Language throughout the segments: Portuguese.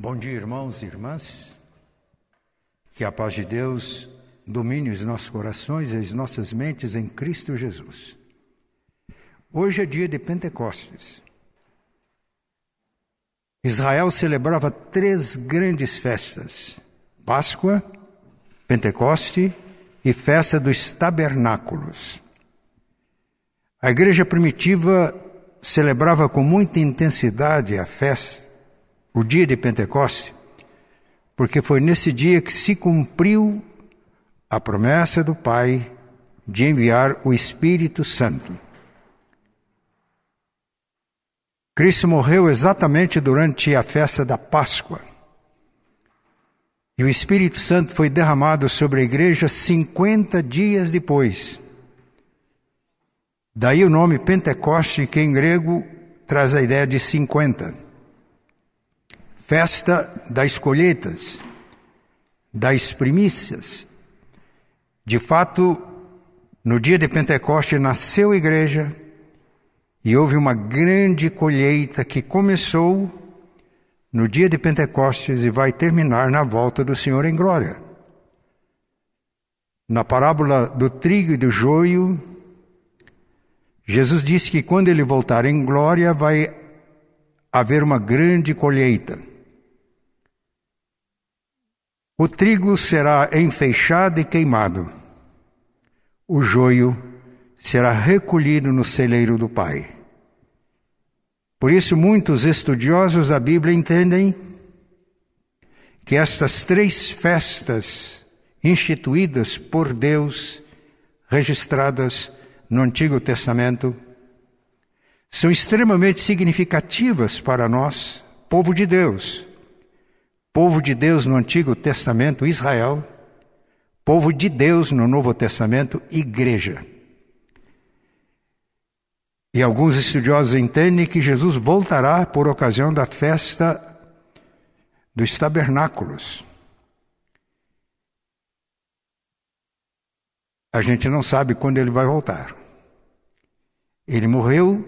Bom dia, irmãos e irmãs. Que a paz de Deus domine os nossos corações e as nossas mentes em Cristo Jesus. Hoje é dia de Pentecostes. Israel celebrava três grandes festas: Páscoa, Pentecoste e Festa dos Tabernáculos. A igreja primitiva celebrava com muita intensidade a festa o dia de Pentecoste, porque foi nesse dia que se cumpriu a promessa do Pai de enviar o Espírito Santo. Cristo morreu exatamente durante a festa da Páscoa. E o Espírito Santo foi derramado sobre a igreja 50 dias depois. Daí o nome Pentecoste, que em grego traz a ideia de 50 festa das colheitas, das primícias. De fato, no dia de Pentecoste nasceu a igreja e houve uma grande colheita que começou no dia de Pentecostes e vai terminar na volta do Senhor em glória. Na parábola do trigo e do joio, Jesus disse que quando ele voltar em glória vai haver uma grande colheita. O trigo será enfeixado e queimado, o joio será recolhido no celeiro do Pai. Por isso, muitos estudiosos da Bíblia entendem que estas três festas instituídas por Deus, registradas no Antigo Testamento, são extremamente significativas para nós, povo de Deus povo de Deus no Antigo Testamento, Israel, povo de Deus no Novo Testamento, igreja. E alguns estudiosos entendem que Jesus voltará por ocasião da festa dos tabernáculos. A gente não sabe quando ele vai voltar. Ele morreu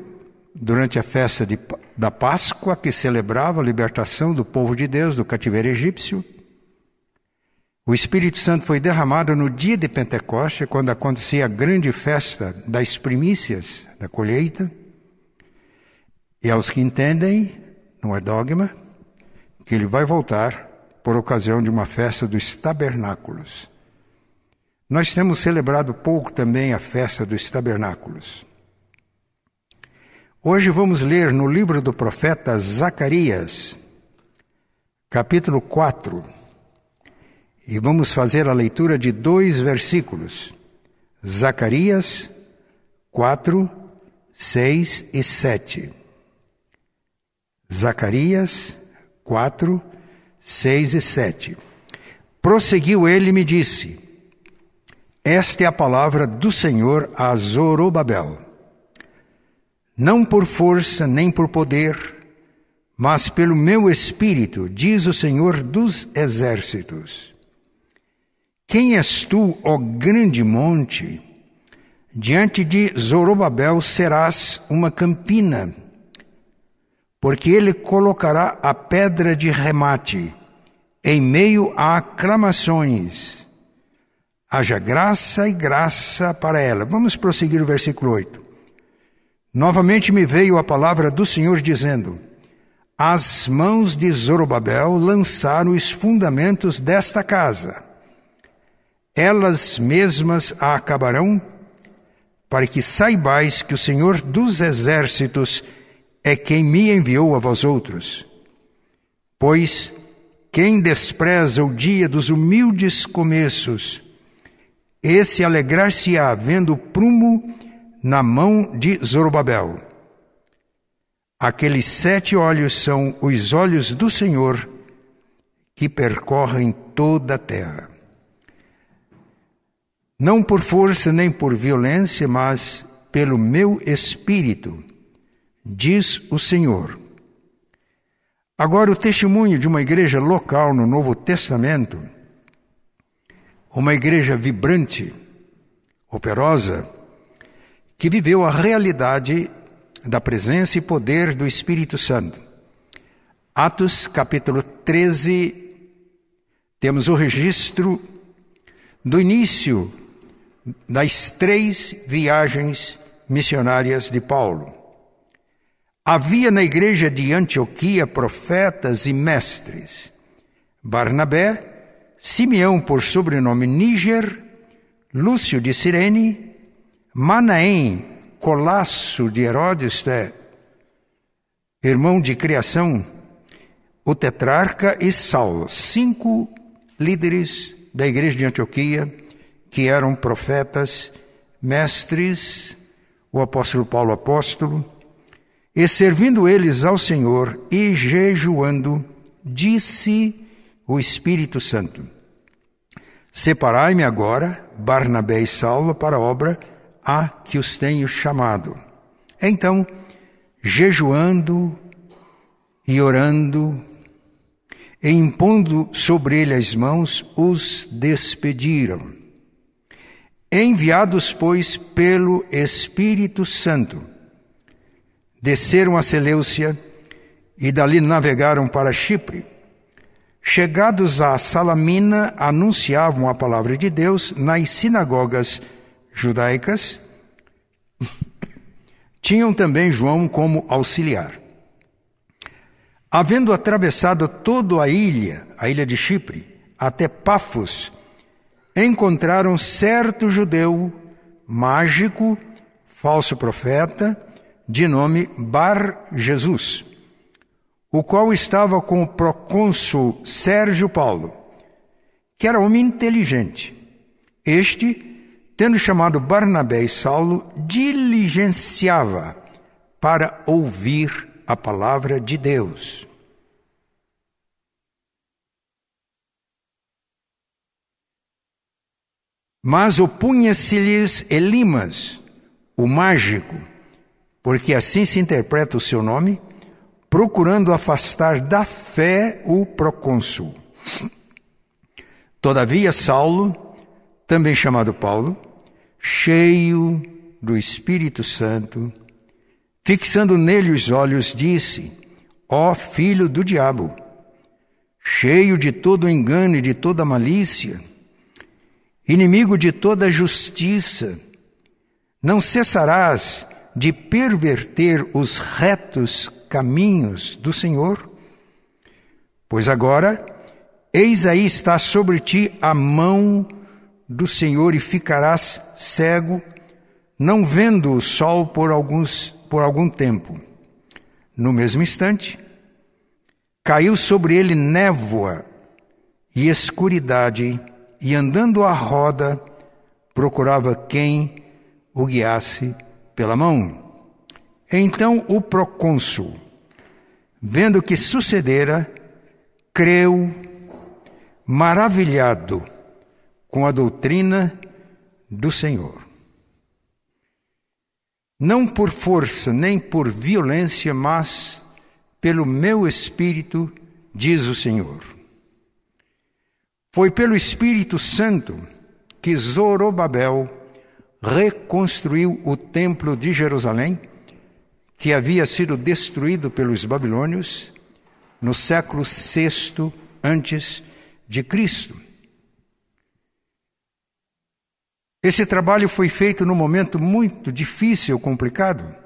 durante a festa de, da Páscoa, que celebrava a libertação do povo de Deus do cativeiro egípcio. O Espírito Santo foi derramado no dia de Pentecoste, quando acontecia a grande festa das primícias da colheita. E aos que entendem, não é dogma, que ele vai voltar por ocasião de uma festa dos tabernáculos. Nós temos celebrado pouco também a festa dos tabernáculos. Hoje vamos ler no livro do profeta Zacarias, capítulo 4, e vamos fazer a leitura de dois versículos. Zacarias 4, 6 e 7. Zacarias 4, 6 e 7. Prosseguiu ele e me disse: Esta é a palavra do Senhor a Zorobabel não por força nem por poder, mas pelo meu espírito, diz o Senhor dos exércitos. Quem és tu, ó grande monte? Diante de Zorobabel serás uma campina, porque ele colocará a pedra de remate em meio a aclamações. Haja graça e graça para ela. Vamos prosseguir o versículo 8. Novamente me veio a palavra do Senhor dizendo: As mãos de Zorobabel lançaram os fundamentos desta casa. Elas mesmas a acabarão, para que saibais que o Senhor dos exércitos é quem me enviou a vós outros. Pois quem despreza o dia dos humildes começos, esse alegrar-se-á vendo o prumo na mão de Zorobabel. Aqueles sete olhos são os olhos do Senhor que percorrem toda a terra. Não por força nem por violência, mas pelo meu espírito, diz o Senhor. Agora, o testemunho de uma igreja local no Novo Testamento, uma igreja vibrante, operosa, que viveu a realidade da presença e poder do Espírito Santo. Atos capítulo 13, temos o registro do início das três viagens missionárias de Paulo. Havia na igreja de Antioquia profetas e mestres. Barnabé, Simeão por sobrenome Níger, Lúcio de Cirene, Manaém, Colasso de Herodes, é, irmão de criação, o tetrarca e Saulo, cinco líderes da igreja de Antioquia que eram profetas, mestres, o apóstolo Paulo apóstolo, e servindo eles ao Senhor e jejuando, disse o Espírito Santo: Separai-me agora, Barnabé e Saulo, para a obra a que os tenho chamado. Então, jejuando e orando, e impondo sobre ele as mãos, os despediram. Enviados, pois, pelo Espírito Santo, desceram a Seleucia e dali navegaram para Chipre. Chegados a Salamina, anunciavam a palavra de Deus nas sinagogas judaicas. Tinham também João como auxiliar. Havendo atravessado toda a ilha, a ilha de Chipre, até Pafos, encontraram certo judeu mágico, falso profeta, de nome Bar Jesus, o qual estava com o procônsul Sérgio Paulo, que era homem inteligente. Este, tendo chamado Barnabé e Saulo, diligenciava para ouvir a palavra de Deus. Mas opunha-se-lhes Elimas, o mágico, porque assim se interpreta o seu nome, procurando afastar da fé o procônsul. Todavia, Saulo, também chamado Paulo, cheio do Espírito Santo, Fixando nele os olhos, disse: Ó filho do diabo, cheio de todo engano e de toda malícia, inimigo de toda justiça, não cessarás de perverter os retos caminhos do Senhor? Pois agora, eis aí está sobre ti a mão do Senhor e ficarás cego, não vendo o sol por alguns por algum tempo. No mesmo instante, caiu sobre ele névoa e escuridade, e andando à roda, procurava quem o guiasse pela mão. Então o procônsul, vendo o que sucedera, creu, maravilhado com a doutrina do Senhor não por força nem por violência, mas pelo meu espírito, diz o Senhor. Foi pelo Espírito Santo que Zorobabel reconstruiu o templo de Jerusalém, que havia sido destruído pelos babilônios no século VI antes de Cristo. Esse trabalho foi feito num momento muito difícil, complicado.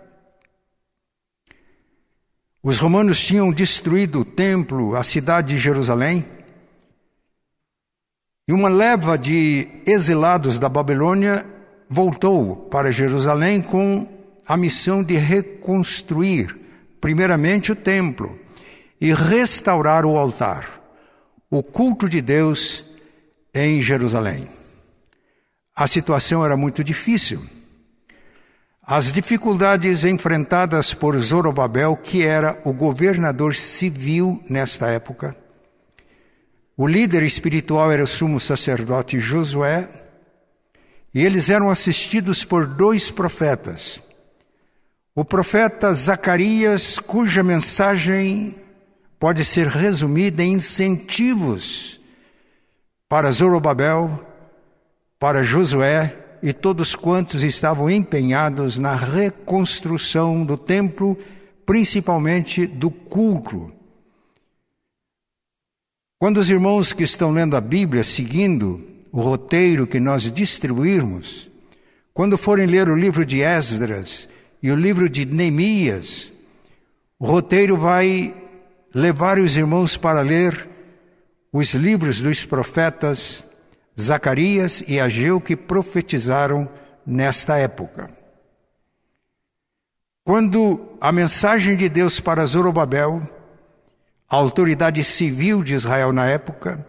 Os romanos tinham destruído o templo, a cidade de Jerusalém, e uma leva de exilados da Babilônia voltou para Jerusalém com a missão de reconstruir, primeiramente, o templo e restaurar o altar, o culto de Deus em Jerusalém a situação era muito difícil. As dificuldades enfrentadas por Zorobabel, que era o governador civil nesta época, o líder espiritual era o sumo sacerdote Josué, e eles eram assistidos por dois profetas. O profeta Zacarias, cuja mensagem pode ser resumida em incentivos para Zorobabel para Josué e todos quantos estavam empenhados na reconstrução do templo, principalmente do culto. Quando os irmãos que estão lendo a Bíblia, seguindo o roteiro que nós distribuirmos, quando forem ler o livro de Esdras e o livro de Neemias, o roteiro vai levar os irmãos para ler os livros dos profetas Zacarias e Ageu que profetizaram nesta época. Quando a mensagem de Deus para Zorobabel, a autoridade civil de Israel na época,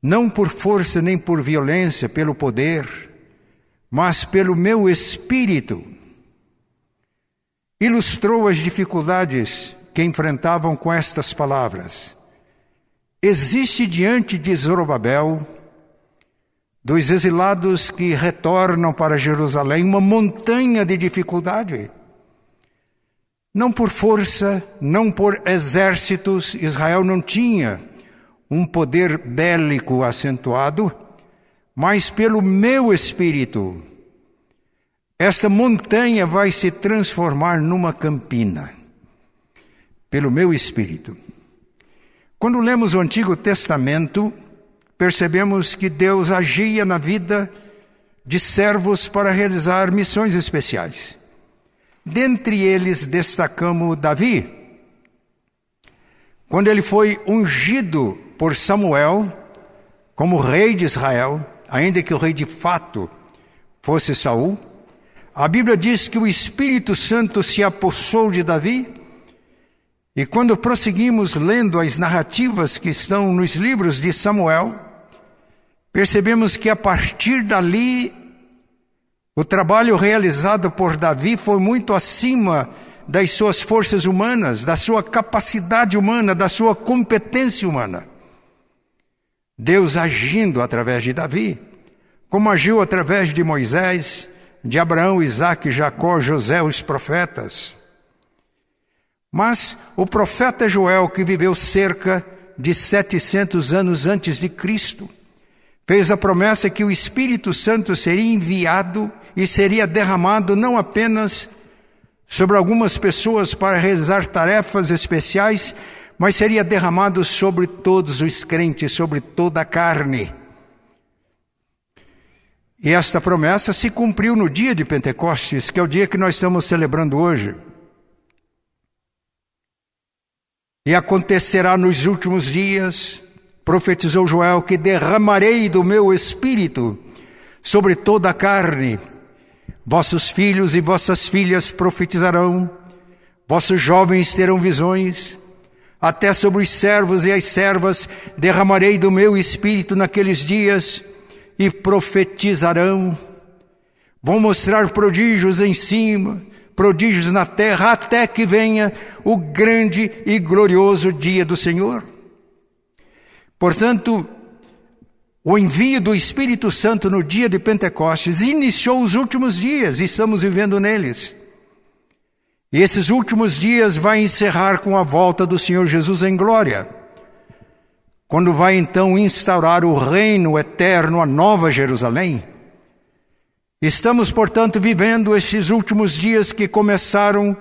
não por força nem por violência, pelo poder, mas pelo meu espírito, ilustrou as dificuldades que enfrentavam com estas palavras. Existe diante de Zorobabel, dos exilados que retornam para Jerusalém, uma montanha de dificuldade. Não por força, não por exércitos, Israel não tinha um poder bélico acentuado, mas pelo meu espírito. Esta montanha vai se transformar numa campina, pelo meu espírito. Quando lemos o Antigo Testamento, percebemos que Deus agia na vida de servos para realizar missões especiais. Dentre eles destacamos Davi. Quando ele foi ungido por Samuel como rei de Israel, ainda que o rei de fato fosse Saul, a Bíblia diz que o Espírito Santo se apossou de Davi e quando prosseguimos lendo as narrativas que estão nos livros de Samuel, percebemos que a partir dali o trabalho realizado por Davi foi muito acima das suas forças humanas, da sua capacidade humana, da sua competência humana. Deus agindo através de Davi, como agiu através de Moisés, de Abraão, Isaac, Jacó, José, os profetas. Mas o profeta Joel, que viveu cerca de 700 anos antes de Cristo, fez a promessa que o Espírito Santo seria enviado e seria derramado não apenas sobre algumas pessoas para realizar tarefas especiais, mas seria derramado sobre todos os crentes, sobre toda a carne. E esta promessa se cumpriu no dia de Pentecostes, que é o dia que nós estamos celebrando hoje. E acontecerá nos últimos dias, profetizou Joel, que derramarei do meu espírito sobre toda a carne. Vossos filhos e vossas filhas profetizarão, vossos jovens terão visões, até sobre os servos e as servas derramarei do meu espírito naqueles dias e profetizarão. Vão mostrar prodígios em cima, prodígios na terra, até que venha o grande e glorioso dia do Senhor. Portanto, o envio do Espírito Santo no dia de Pentecostes iniciou os últimos dias e estamos vivendo neles. E esses últimos dias vai encerrar com a volta do Senhor Jesus em glória, quando vai então instaurar o reino eterno, a nova Jerusalém Estamos, portanto, vivendo esses últimos dias que começaram.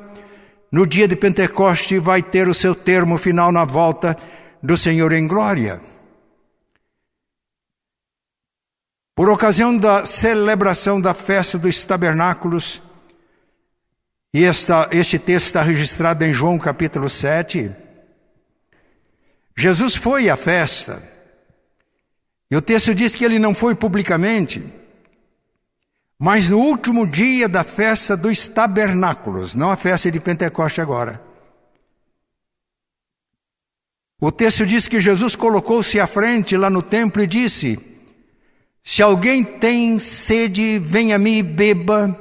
No dia de Pentecoste e vai ter o seu termo final na volta do Senhor em glória. Por ocasião da celebração da festa dos tabernáculos, e esta, este texto está registrado em João capítulo 7, Jesus foi à festa, e o texto diz que ele não foi publicamente, mas no último dia da festa dos tabernáculos, não a festa de Pentecoste agora. O texto diz que Jesus colocou-se à frente lá no templo e disse: Se alguém tem sede, venha a mim e beba.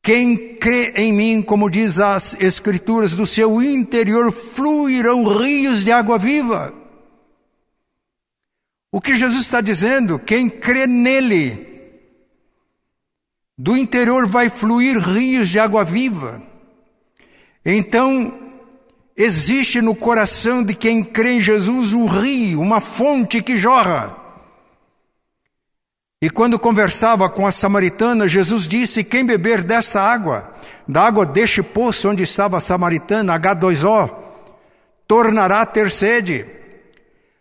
Quem crê em mim, como diz as Escrituras, do seu interior fluirão rios de água viva. O que Jesus está dizendo? Quem crê nele, do interior vai fluir rios de água viva. Então, existe no coração de quem crê em Jesus um rio, uma fonte que jorra. E quando conversava com a samaritana, Jesus disse: Quem beber desta água, da água deste poço onde estava a samaritana, H2O, tornará a ter sede.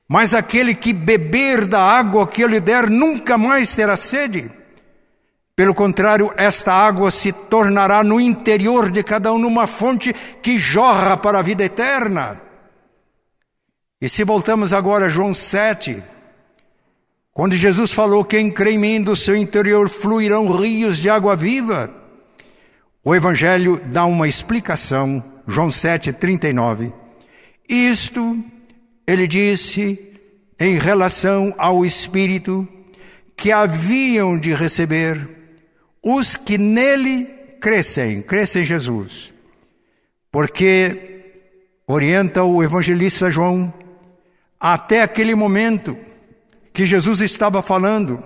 Mas aquele que beber da água que eu lhe der nunca mais terá sede. Pelo contrário, esta água se tornará no interior de cada um numa fonte que jorra para a vida eterna. E se voltamos agora a João 7, quando Jesus falou: Quem crê em mim, do seu interior fluirão rios de água viva. O Evangelho dá uma explicação, João 7, 39. Isto ele disse em relação ao Espírito que haviam de receber os que nele crescem, crescem em Jesus. Porque, orienta o evangelista João, até aquele momento que Jesus estava falando,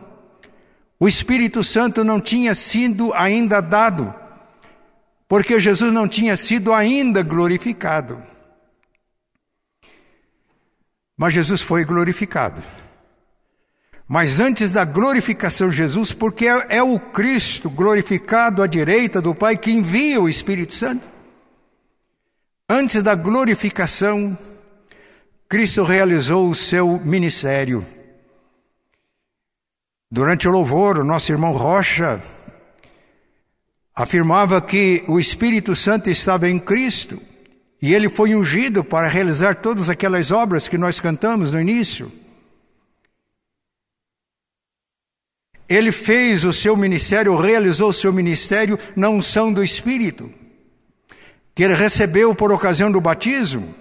o Espírito Santo não tinha sido ainda dado, porque Jesus não tinha sido ainda glorificado. Mas Jesus foi glorificado. Mas antes da glorificação de Jesus, porque é, é o Cristo glorificado à direita do Pai que envia o Espírito Santo. Antes da glorificação, Cristo realizou o seu ministério. Durante o louvor, o nosso irmão Rocha afirmava que o Espírito Santo estava em Cristo e ele foi ungido para realizar todas aquelas obras que nós cantamos no início. Ele fez o seu ministério, realizou o seu ministério na unção do Espírito, que ele recebeu por ocasião do batismo.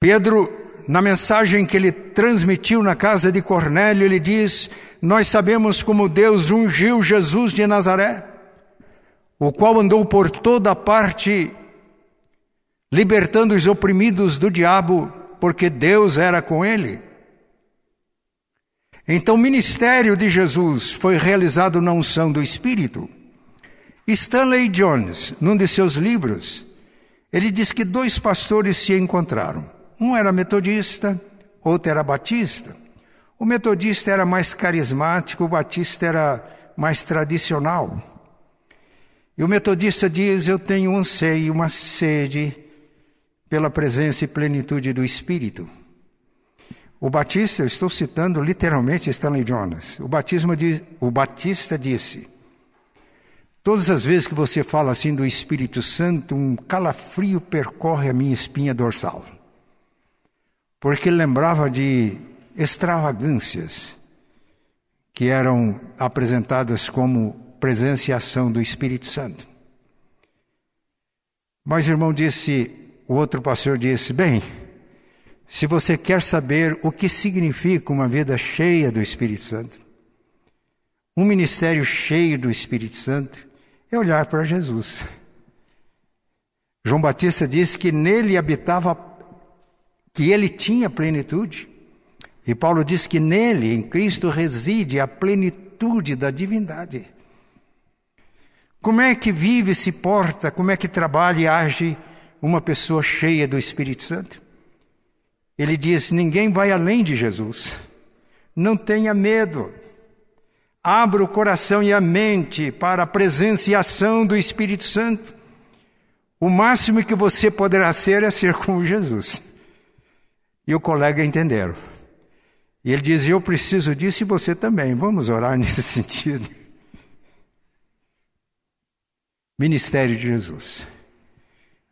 Pedro, na mensagem que ele transmitiu na casa de Cornélio, ele diz: Nós sabemos como Deus ungiu Jesus de Nazaré o qual andou por toda parte, libertando os oprimidos do diabo, porque Deus era com ele. Então, o ministério de Jesus foi realizado na unção do Espírito. Stanley Jones, num de seus livros, ele diz que dois pastores se encontraram. Um era metodista, outro era batista. O metodista era mais carismático, o batista era mais tradicional. E o metodista diz: Eu tenho um anseio, uma sede pela presença e plenitude do Espírito. O Batista, eu estou citando literalmente Stanley Jonas. O, batismo o Batista disse: Todas as vezes que você fala assim do Espírito Santo, um calafrio percorre a minha espinha dorsal. Porque lembrava de extravagâncias que eram apresentadas como presença e ação do Espírito Santo. Mas o irmão disse, o outro pastor disse: bem, se você quer saber o que significa uma vida cheia do Espírito Santo, um ministério cheio do Espírito Santo, é olhar para Jesus. João Batista disse que nele habitava, que ele tinha plenitude. E Paulo diz que nele, em Cristo, reside a plenitude da divindade. Como é que vive, se porta, como é que trabalha e age uma pessoa cheia do Espírito Santo? Ele diz: ninguém vai além de Jesus. Não tenha medo. Abra o coração e a mente para a presença e ação do Espírito Santo. O máximo que você poderá ser é ser como Jesus. E o colega entenderam. E ele diz: Eu preciso disso e você também. Vamos orar nesse sentido. Ministério de Jesus,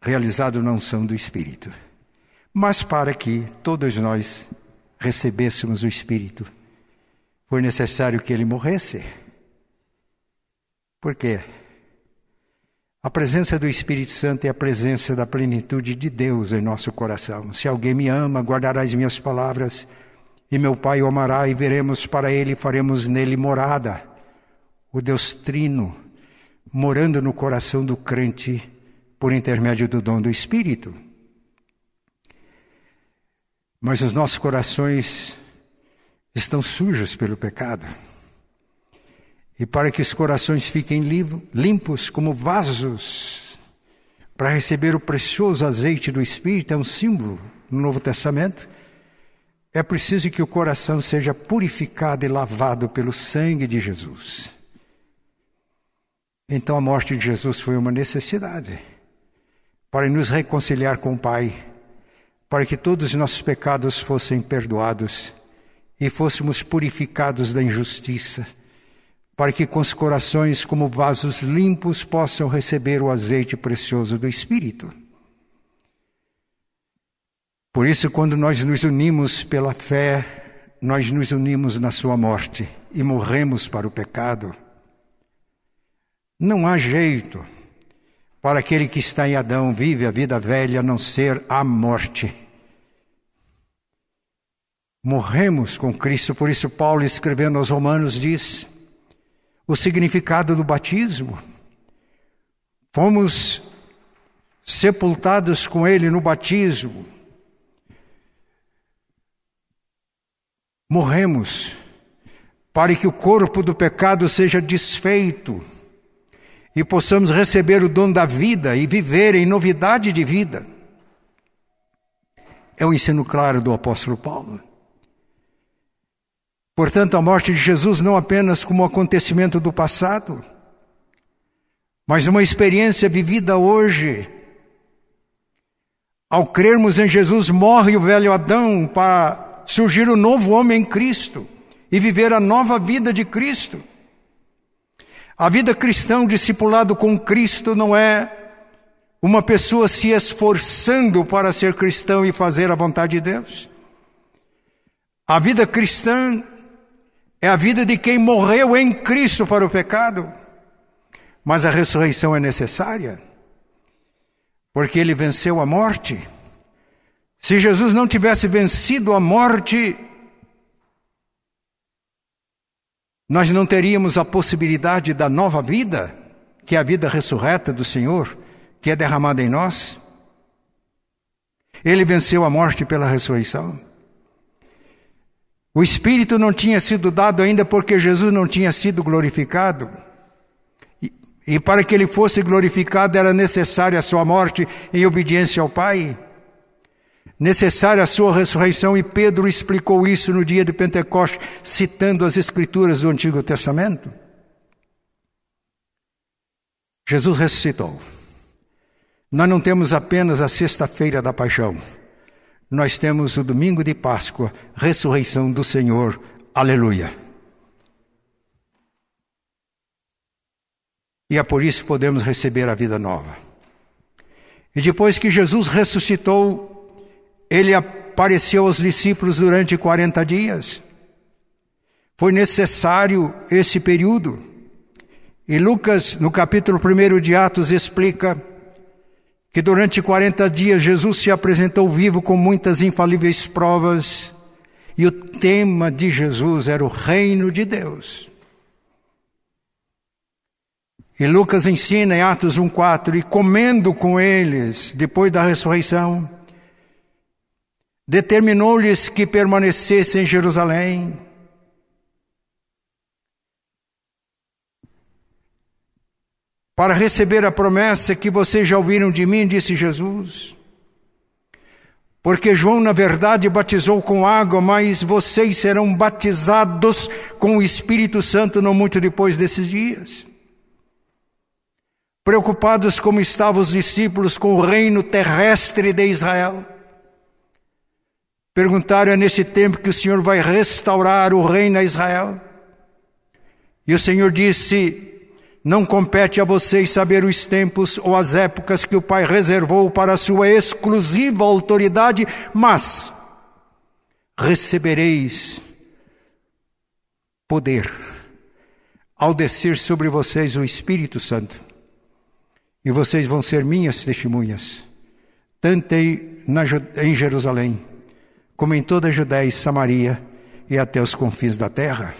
realizado na unção do Espírito. Mas para que todos nós recebêssemos o Espírito, foi necessário que ele morresse. Por quê? A presença do Espírito Santo é a presença da plenitude de Deus em nosso coração. Se alguém me ama, guardará as minhas palavras, e meu Pai o amará, e veremos para ele e faremos nele morada. O Deus Trino morando no coração do crente por intermédio do dom do Espírito. Mas os nossos corações estão sujos pelo pecado. E para que os corações fiquem limpos como vasos para receber o precioso azeite do Espírito, é um símbolo no Novo Testamento. É preciso que o coração seja purificado e lavado pelo sangue de Jesus. Então a morte de Jesus foi uma necessidade para nos reconciliar com o Pai, para que todos os nossos pecados fossem perdoados e fôssemos purificados da injustiça, para que com os corações como vasos limpos possam receber o azeite precioso do Espírito. Por isso, quando nós nos unimos pela fé, nós nos unimos na Sua morte e morremos para o pecado. Não há jeito para aquele que está em Adão, vive a vida velha, a não ser a morte. Morremos com Cristo, por isso Paulo escrevendo aos Romanos diz o significado do batismo. Fomos sepultados com ele no batismo. Morremos para que o corpo do pecado seja desfeito e possamos receber o dom da vida e viver em novidade de vida. É o ensino claro do apóstolo Paulo. Portanto, a morte de Jesus não apenas como um acontecimento do passado, mas uma experiência vivida hoje. Ao crermos em Jesus, morre o velho Adão para surgir o novo homem em Cristo e viver a nova vida de Cristo. A vida cristã, o discipulado com Cristo, não é uma pessoa se esforçando para ser cristão e fazer a vontade de Deus. A vida cristã é a vida de quem morreu em Cristo para o pecado, mas a ressurreição é necessária, porque ele venceu a morte. Se Jesus não tivesse vencido a morte, nós não teríamos a possibilidade da nova vida, que é a vida ressurreta do Senhor, que é derramada em nós. Ele venceu a morte pela ressurreição. O Espírito não tinha sido dado ainda porque Jesus não tinha sido glorificado. E, e para que ele fosse glorificado era necessária a sua morte em obediência ao Pai necessária a sua ressurreição, e Pedro explicou isso no dia de Pentecostes, citando as Escrituras do Antigo Testamento. Jesus ressuscitou. Nós não temos apenas a sexta-feira da paixão, nós temos o domingo de Páscoa, ressurreição do Senhor. Aleluia. E é por isso que podemos receber a vida nova. E depois que Jesus ressuscitou, ele apareceu aos discípulos durante 40 dias. Foi necessário esse período. E Lucas, no capítulo 1 de Atos, explica que durante 40 dias Jesus se apresentou vivo com muitas infalíveis provas, e o tema de Jesus era o reino de Deus. E Lucas ensina em Atos 1,4: e comendo com eles, depois da ressurreição, determinou-lhes que permanecessem em Jerusalém. Para receber a promessa que vocês já ouviram de mim, disse Jesus. Porque João, na verdade, batizou com água, mas vocês serão batizados com o Espírito Santo não muito depois desses dias. Preocupados como estavam os discípulos com o reino terrestre de Israel Perguntaram: é nesse tempo que o Senhor vai restaurar o reino a Israel? E o Senhor disse: Não compete a vocês saber os tempos ou as épocas que o Pai reservou para a sua exclusiva autoridade, mas recebereis poder ao descer sobre vocês o Espírito Santo. E vocês vão ser minhas testemunhas, tanto em Jerusalém como em toda a Judéia e Samaria e até os confins da terra.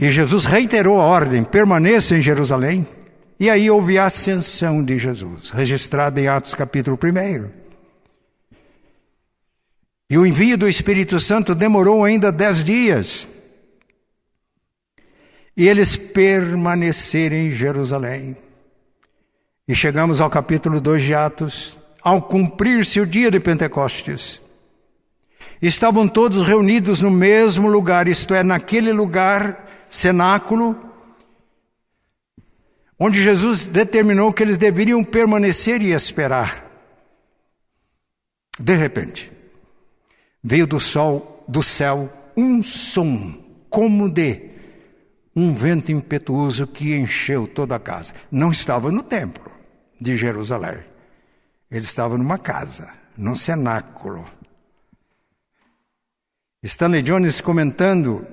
E Jesus reiterou a ordem: permaneça em Jerusalém. E aí houve a ascensão de Jesus, registrada em Atos capítulo 1. E o envio do Espírito Santo demorou ainda dez dias. E eles permaneceram em Jerusalém. E chegamos ao capítulo 2 de Atos ao cumprir-se o dia de Pentecostes. Estavam todos reunidos no mesmo lugar, isto é, naquele lugar, cenáculo, onde Jesus determinou que eles deveriam permanecer e esperar. De repente, veio do sol, do céu, um som como de um vento impetuoso que encheu toda a casa. Não estava no templo de Jerusalém. Ele estava numa casa, num cenáculo. Stanley Jones comentando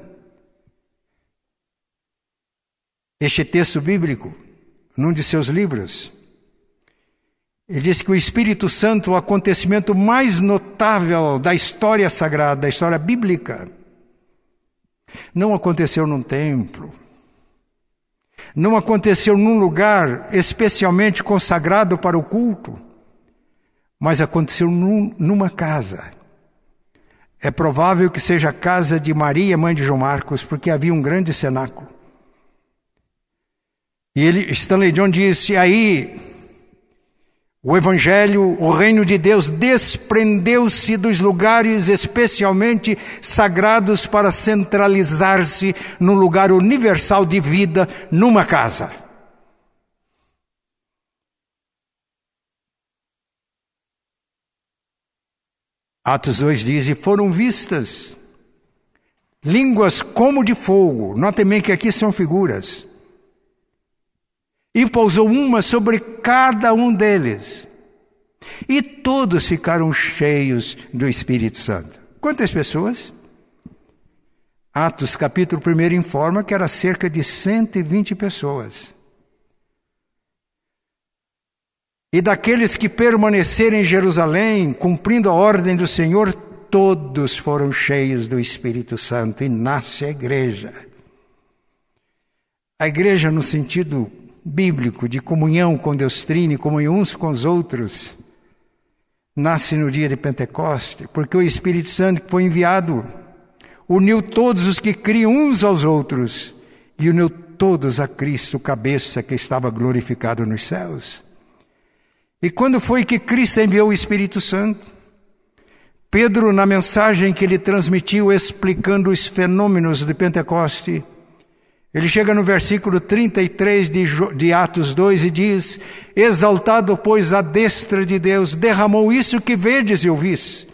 este texto bíblico num de seus livros. Ele diz que o Espírito Santo, o acontecimento mais notável da história sagrada, da história bíblica, não aconteceu num templo, não aconteceu num lugar especialmente consagrado para o culto, mas aconteceu num, numa casa. É provável que seja a casa de Maria, mãe de João Marcos, porque havia um grande cenáculo. E ele, Stanley John disse: aí o Evangelho, o reino de Deus desprendeu-se dos lugares especialmente sagrados para centralizar-se no lugar universal de vida, numa casa. Atos 2 diz: E foram vistas línguas como de fogo. Notem bem que aqui são figuras e pousou uma sobre cada um deles. E todos ficaram cheios do Espírito Santo. Quantas pessoas? Atos capítulo 1 informa que era cerca de 120 pessoas. E daqueles que permaneceram em Jerusalém, cumprindo a ordem do Senhor, todos foram cheios do Espírito Santo e nasce a igreja. A igreja, no sentido bíblico de comunhão com Deus Trine, comunhão uns com os outros, nasce no dia de Pentecoste, porque o Espírito Santo que foi enviado uniu todos os que criam uns aos outros e uniu todos a Cristo, cabeça que estava glorificado nos céus. E quando foi que Cristo enviou o Espírito Santo? Pedro, na mensagem que ele transmitiu explicando os fenômenos de Pentecoste, ele chega no versículo 33 de, de Atos 2 e diz: Exaltado, pois, a destra de Deus, derramou isso que vedes e ouvis.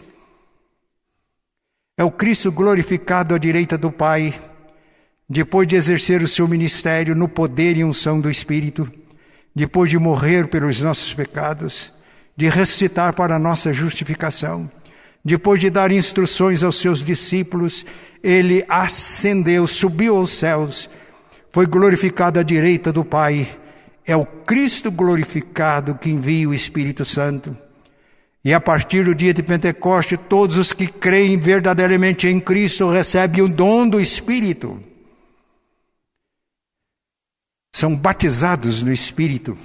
É o Cristo glorificado à direita do Pai, depois de exercer o seu ministério no poder e unção do Espírito, depois de morrer pelos nossos pecados, de ressuscitar para a nossa justificação, depois de dar instruções aos seus discípulos, ele ascendeu, subiu aos céus foi glorificado à direita do Pai. É o Cristo glorificado que envia o Espírito Santo. E a partir do dia de Pentecoste, todos os que creem verdadeiramente em Cristo recebem o dom do Espírito. São batizados no Espírito.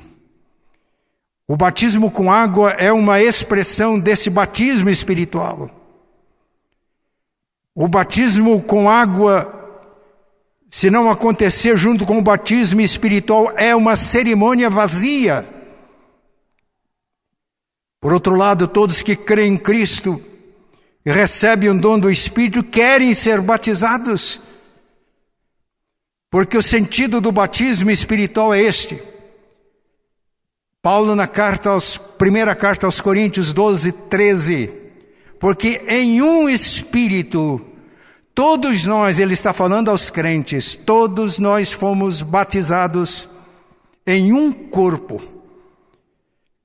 O batismo com água é uma expressão desse batismo espiritual. O batismo com água se não acontecer junto com o batismo espiritual, é uma cerimônia vazia. Por outro lado, todos que creem em Cristo e recebem o dom do Espírito querem ser batizados, porque o sentido do batismo espiritual é este. Paulo, na carta aos, primeira carta aos Coríntios 12, 13, porque em um espírito Todos nós, ele está falando aos crentes, todos nós fomos batizados em um corpo.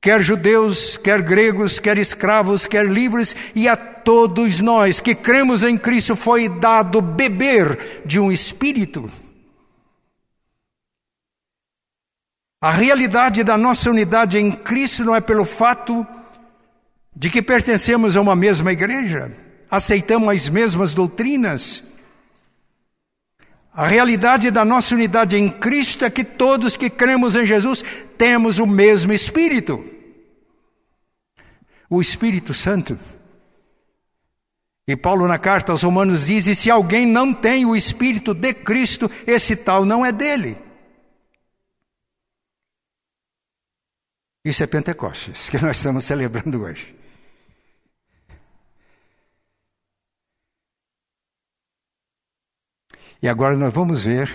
Quer judeus, quer gregos, quer escravos, quer livres, e a todos nós que cremos em Cristo foi dado beber de um espírito. A realidade da nossa unidade em Cristo não é pelo fato de que pertencemos a uma mesma igreja aceitamos as mesmas doutrinas. A realidade da nossa unidade em Cristo é que todos que cremos em Jesus temos o mesmo Espírito. O Espírito Santo. E Paulo, na carta aos Romanos, diz: e se alguém não tem o Espírito de Cristo, esse tal não é dele. Isso é Pentecostes, que nós estamos celebrando hoje. E agora nós vamos ver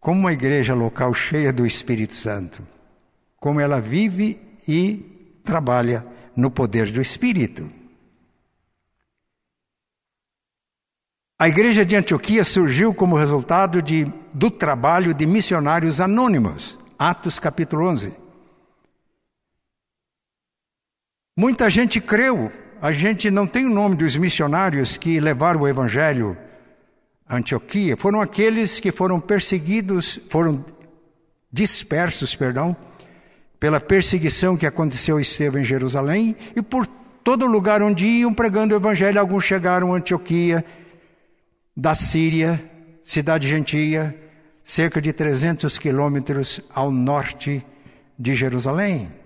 como uma igreja local cheia do Espírito Santo, como ela vive e trabalha no poder do Espírito. A igreja de Antioquia surgiu como resultado de, do trabalho de missionários anônimos, Atos capítulo 11. Muita gente creu, a gente não tem o nome dos missionários que levaram o evangelho a Antioquia, foram aqueles que foram perseguidos, foram dispersos, perdão, pela perseguição que aconteceu a Estevão em Jerusalém e por todo lugar onde iam pregando o evangelho, alguns chegaram a Antioquia, da Síria, cidade gentia, cerca de 300 quilômetros ao norte de Jerusalém.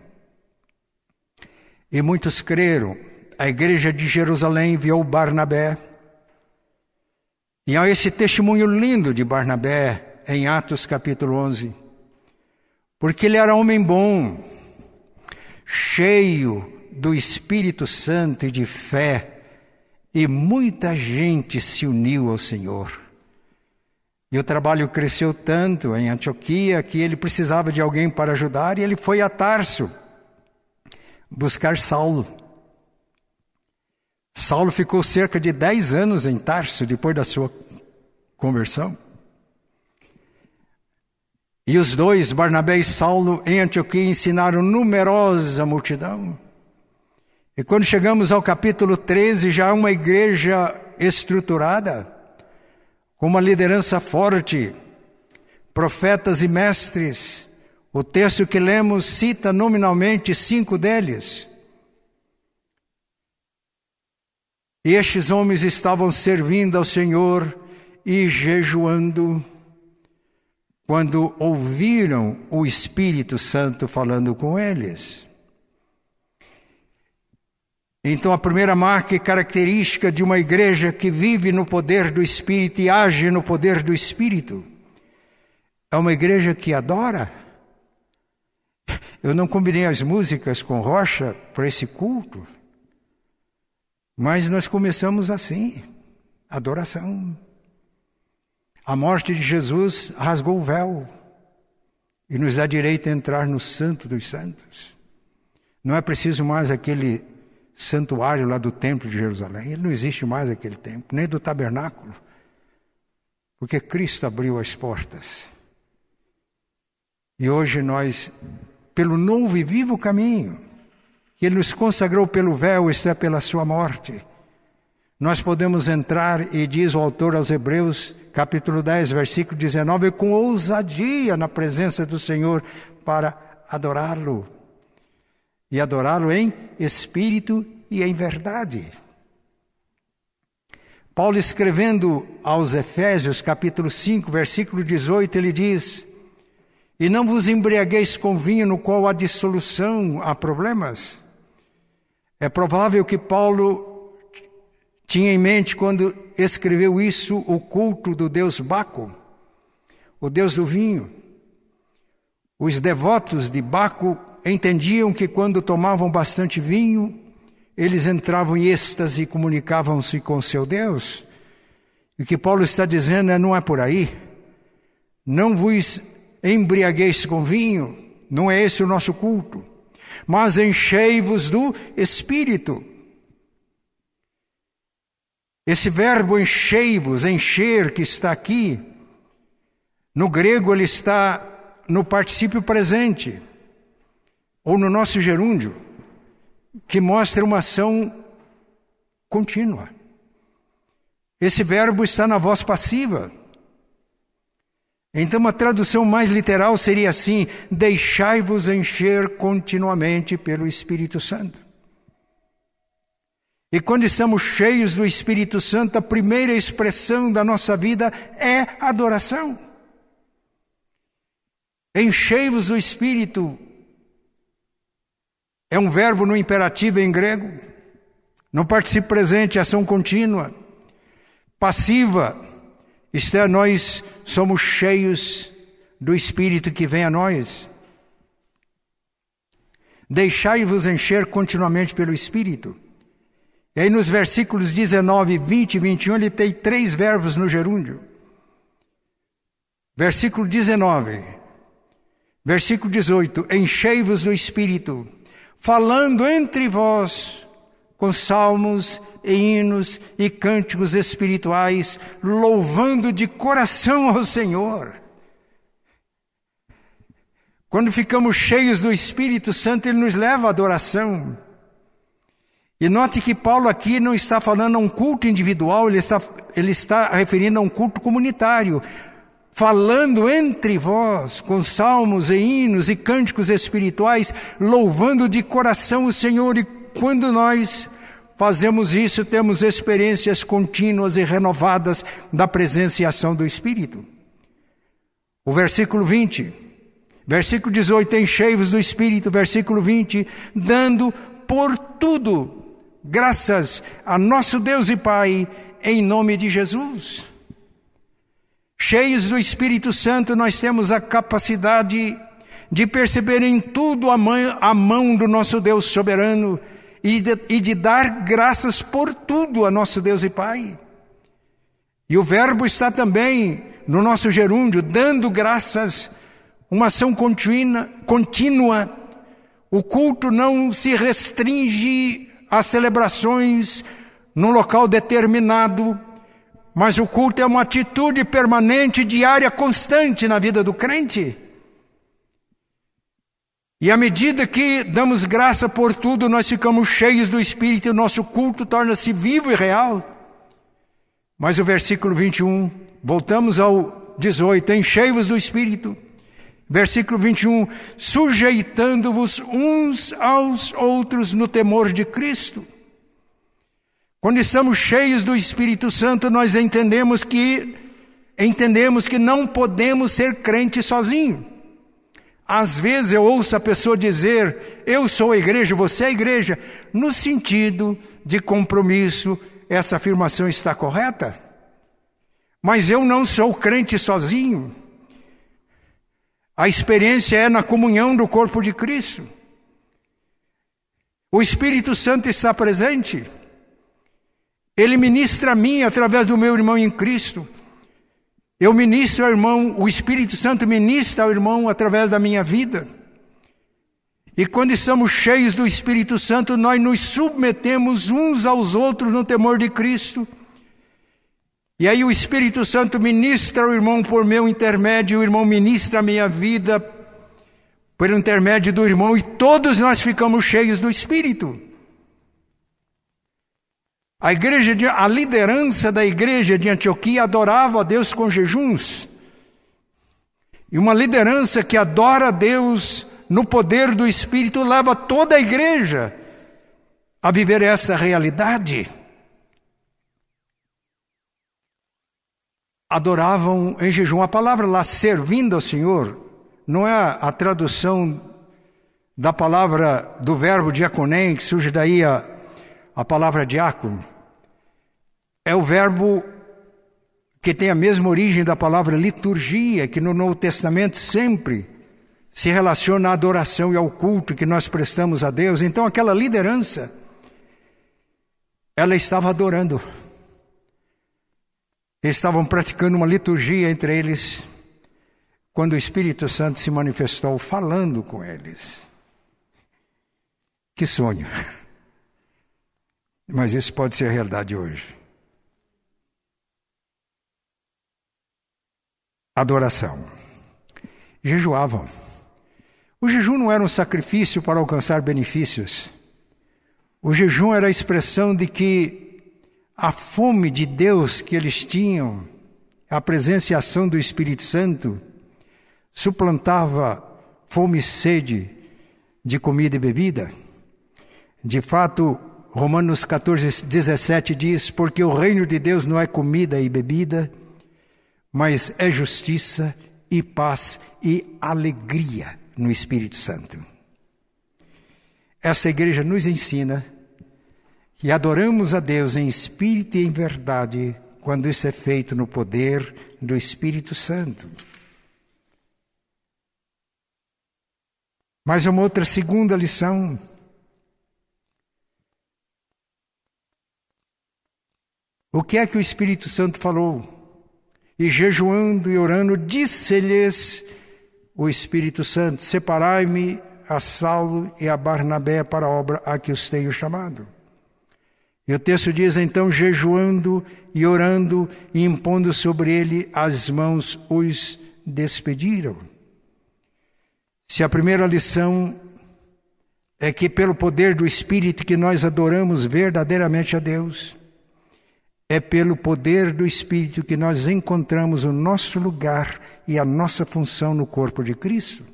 E muitos creram. A igreja de Jerusalém enviou Barnabé. E há esse testemunho lindo de Barnabé em Atos capítulo 11. Porque ele era homem bom, cheio do Espírito Santo e de fé e muita gente se uniu ao Senhor. E o trabalho cresceu tanto em Antioquia que ele precisava de alguém para ajudar e ele foi a Tarso buscar Saulo. Saulo ficou cerca de dez anos em Tarso depois da sua conversão. E os dois, Barnabé e Saulo, em Antioquia, ensinaram numerosa multidão. E quando chegamos ao capítulo 13, já uma igreja estruturada, com uma liderança forte, profetas e mestres. O texto que lemos cita nominalmente cinco deles. E estes homens estavam servindo ao Senhor e jejuando quando ouviram o Espírito Santo falando com eles. Então, a primeira marca e característica de uma igreja que vive no poder do Espírito e age no poder do Espírito é uma igreja que adora. Eu não combinei as músicas com Rocha para esse culto, mas nós começamos assim: adoração. A morte de Jesus rasgou o véu e nos dá direito a entrar no Santo dos Santos. Não é preciso mais aquele santuário lá do templo de Jerusalém. Ele não existe mais aquele templo, nem do tabernáculo, porque Cristo abriu as portas. E hoje nós, pelo novo e vivo caminho, que Ele nos consagrou pelo véu, isto é, pela Sua morte, nós podemos entrar, e diz o autor aos Hebreus, capítulo 10, versículo 19, com ousadia na presença do Senhor para adorá-lo e adorá-lo em espírito e em verdade. Paulo escrevendo aos Efésios, capítulo 5, versículo 18, ele diz: E não vos embriagueis com vinho no qual há dissolução, há problemas. É provável que Paulo tinha em mente quando escreveu isso o culto do deus Baco, o deus do vinho. Os devotos de Baco entendiam que quando tomavam bastante vinho, eles entravam em êxtase e comunicavam-se com seu Deus. E o que Paulo está dizendo é: não é por aí. Não vos embriagueis com vinho, não é esse o nosso culto, mas enchei-vos do Espírito. Esse verbo enchei-vos, encher, que está aqui, no grego ele está no particípio presente ou no nosso gerúndio, que mostra uma ação contínua. Esse verbo está na voz passiva. Então, uma tradução mais literal seria assim: deixai-vos encher continuamente pelo Espírito Santo. E quando estamos cheios do Espírito Santo, a primeira expressão da nossa vida é adoração. Enchei-vos do Espírito é um verbo no imperativo em grego, no participo presente, ação contínua. Passiva, isto é, nós somos cheios do Espírito que vem a nós. Deixai-vos encher continuamente pelo Espírito. E aí nos versículos 19, 20 e 21, ele tem três verbos no gerúndio. Versículo 19. Versículo 18: Enchei-vos do Espírito, falando entre vós com salmos e hinos e cânticos espirituais, louvando de coração ao Senhor. Quando ficamos cheios do Espírito Santo, Ele nos leva à adoração. E note que Paulo aqui não está falando a um culto individual, ele está, ele está referindo a um culto comunitário, falando entre vós com salmos e hinos e cânticos espirituais, louvando de coração o Senhor. E quando nós fazemos isso, temos experiências contínuas e renovadas da presença e ação do Espírito. O versículo 20, versículo 18: Enchei-vos do Espírito, versículo 20, dando por tudo graças a nosso Deus e Pai, em nome de Jesus. Cheios do Espírito Santo, nós temos a capacidade de perceber em tudo a mão, a mão do nosso Deus soberano e de, e de dar graças por tudo a nosso Deus e Pai. E o verbo está também no nosso gerúndio, dando graças, uma ação contínua, contínua. O culto não se restringe às celebrações num local determinado, mas o culto é uma atitude permanente, diária, constante na vida do crente. E à medida que damos graça por tudo, nós ficamos cheios do Espírito e o nosso culto torna-se vivo e real. Mas o versículo 21, voltamos ao 18: Enchei-vos do Espírito. Versículo 21, sujeitando-vos uns aos outros no temor de Cristo. Quando estamos cheios do Espírito Santo, nós entendemos que entendemos que não podemos ser crente sozinho. Às vezes eu ouço a pessoa dizer: "Eu sou a igreja, você é a igreja", no sentido de compromisso, essa afirmação está correta? Mas eu não sou crente sozinho. A experiência é na comunhão do corpo de Cristo. O Espírito Santo está presente. Ele ministra a mim através do meu irmão em Cristo. Eu ministro ao irmão, o Espírito Santo ministra ao irmão através da minha vida. E quando estamos cheios do Espírito Santo, nós nos submetemos uns aos outros no temor de Cristo. E aí o Espírito Santo ministra ao irmão por meu intermédio, o irmão ministra a minha vida por intermédio do irmão, e todos nós ficamos cheios do Espírito. A igreja, de, a liderança da igreja de Antioquia adorava a Deus com jejuns. E uma liderança que adora a Deus no poder do Espírito leva toda a igreja a viver esta realidade. Adoravam em jejum. A palavra lá, servindo ao Senhor, não é a tradução da palavra do verbo diaconem, que surge daí a, a palavra diácono é o verbo que tem a mesma origem da palavra liturgia, que no Novo Testamento sempre se relaciona à adoração e ao culto que nós prestamos a Deus. Então, aquela liderança, ela estava adorando. Estavam praticando uma liturgia entre eles, quando o Espírito Santo se manifestou falando com eles. Que sonho! Mas isso pode ser realidade hoje. Adoração. Jejuavam. O jejum não era um sacrifício para alcançar benefícios. O jejum era a expressão de que a fome de Deus que eles tinham, a presença e ação do Espírito Santo, suplantava fome e sede de comida e bebida. De fato, Romanos 14, 17 diz: Porque o reino de Deus não é comida e bebida, mas é justiça e paz e alegria no Espírito Santo. Essa igreja nos ensina que adoramos a Deus em espírito e em verdade quando isso é feito no poder do Espírito Santo. Mas uma outra segunda lição. O que é que o Espírito Santo falou E jejuando e orando, disse-lhes o Espírito Santo: Separai-me a Saulo e a Barnabé para a obra a que os tenho chamado. E o texto diz então: jejuando e orando e impondo sobre ele as mãos, os despediram. Se a primeira lição é que, pelo poder do Espírito, que nós adoramos verdadeiramente a Deus, é pelo poder do Espírito que nós encontramos o nosso lugar e a nossa função no corpo de Cristo.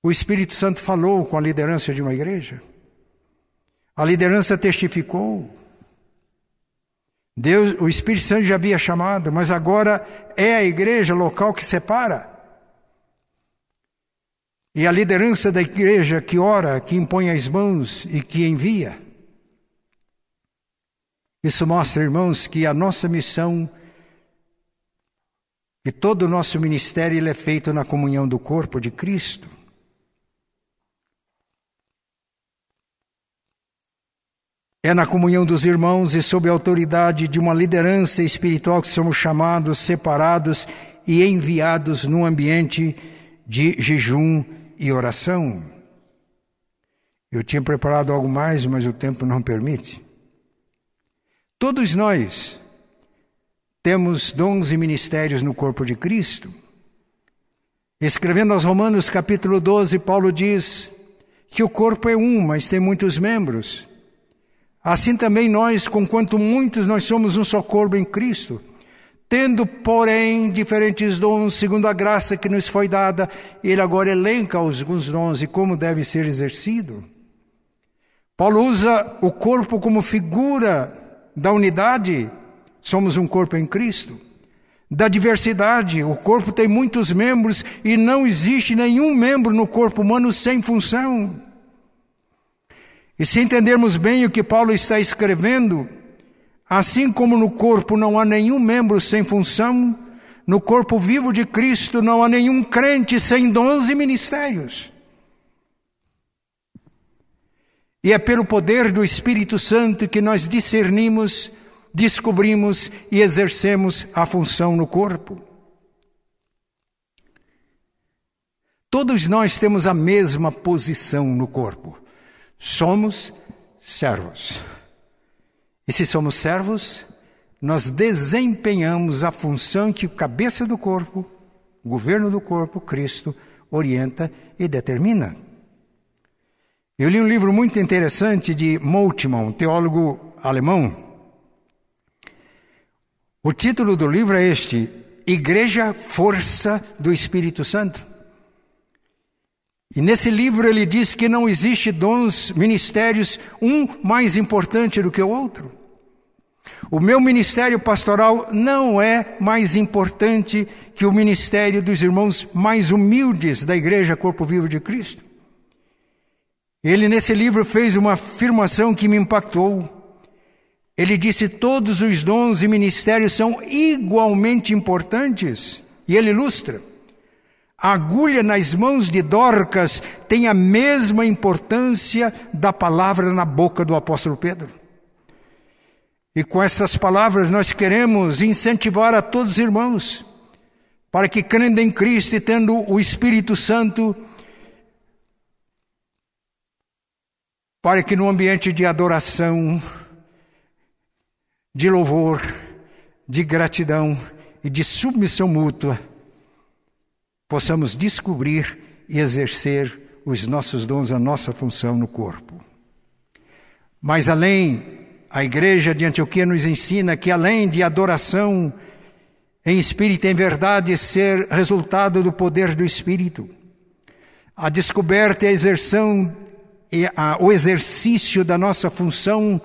O Espírito Santo falou com a liderança de uma igreja. A liderança testificou. Deus, o Espírito Santo já havia chamado, mas agora é a igreja local que separa. E a liderança da igreja que ora, que impõe as mãos e que envia. Isso mostra, irmãos, que a nossa missão, que todo o nosso ministério ele é feito na comunhão do corpo de Cristo. É na comunhão dos irmãos e sob a autoridade de uma liderança espiritual que somos chamados, separados e enviados num ambiente de jejum e oração. Eu tinha preparado algo mais, mas o tempo não permite. Todos nós temos dons e ministérios no corpo de Cristo. Escrevendo aos Romanos capítulo 12, Paulo diz que o corpo é um, mas tem muitos membros. Assim também nós, conquanto muitos, nós somos um só corpo em Cristo, tendo, porém, diferentes dons, segundo a graça que nos foi dada, ele agora elenca alguns dons e como deve ser exercido. Paulo usa o corpo como figura da unidade, somos um corpo em Cristo. Da diversidade, o corpo tem muitos membros e não existe nenhum membro no corpo humano sem função. E se entendermos bem o que Paulo está escrevendo, assim como no corpo não há nenhum membro sem função, no corpo vivo de Cristo não há nenhum crente sem dons e ministérios. E é pelo poder do Espírito Santo que nós discernimos, descobrimos e exercemos a função no corpo. Todos nós temos a mesma posição no corpo. Somos servos. E se somos servos, nós desempenhamos a função que o cabeça do corpo, o governo do corpo, Cristo, orienta e determina. Eu li um livro muito interessante de Moltmann, um teólogo alemão. O título do livro é este: Igreja Força do Espírito Santo. E nesse livro ele diz que não existe dons, ministérios, um mais importante do que o outro. O meu ministério pastoral não é mais importante que o ministério dos irmãos mais humildes da Igreja Corpo Vivo de Cristo. Ele, nesse livro, fez uma afirmação que me impactou. Ele disse: todos os dons e ministérios são igualmente importantes. E ele ilustra. A agulha nas mãos de Dorcas tem a mesma importância da palavra na boca do apóstolo Pedro. E com essas palavras nós queremos incentivar a todos os irmãos para que crendo em Cristo e tendo o Espírito Santo, para que no ambiente de adoração, de louvor, de gratidão e de submissão mútua, possamos descobrir e exercer os nossos dons, a nossa função no corpo. Mas além, a igreja de Antioquia nos ensina que além de adoração em espírito em verdade ser resultado do poder do Espírito, a descoberta e a exerção o exercício da nossa função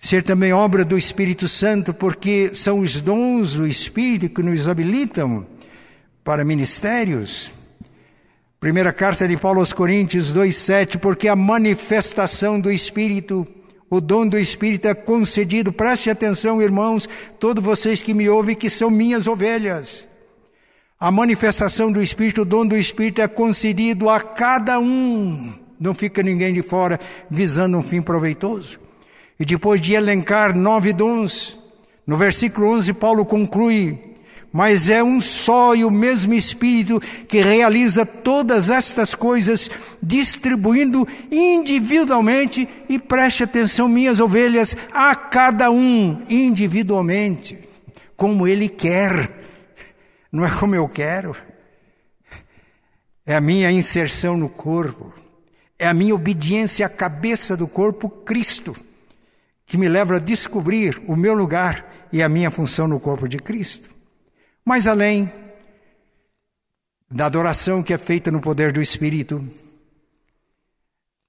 ser também obra do Espírito Santo, porque são os dons do Espírito que nos habilitam para ministérios. Primeira carta de Paulo aos Coríntios 2:7, porque a manifestação do Espírito, o dom do Espírito é concedido. Preste atenção, irmãos, todos vocês que me ouvem que são minhas ovelhas. A manifestação do Espírito, o dom do Espírito é concedido a cada um. Não fica ninguém de fora visando um fim proveitoso. E depois de elencar nove dons, no versículo 11, Paulo conclui: Mas é um só e o mesmo Espírito que realiza todas estas coisas, distribuindo individualmente, e preste atenção, minhas ovelhas, a cada um individualmente, como ele quer, não é como eu quero. É a minha inserção no corpo, é a minha obediência à cabeça do corpo, Cristo que me leva a descobrir o meu lugar e a minha função no corpo de Cristo. Mas além da adoração que é feita no poder do Espírito,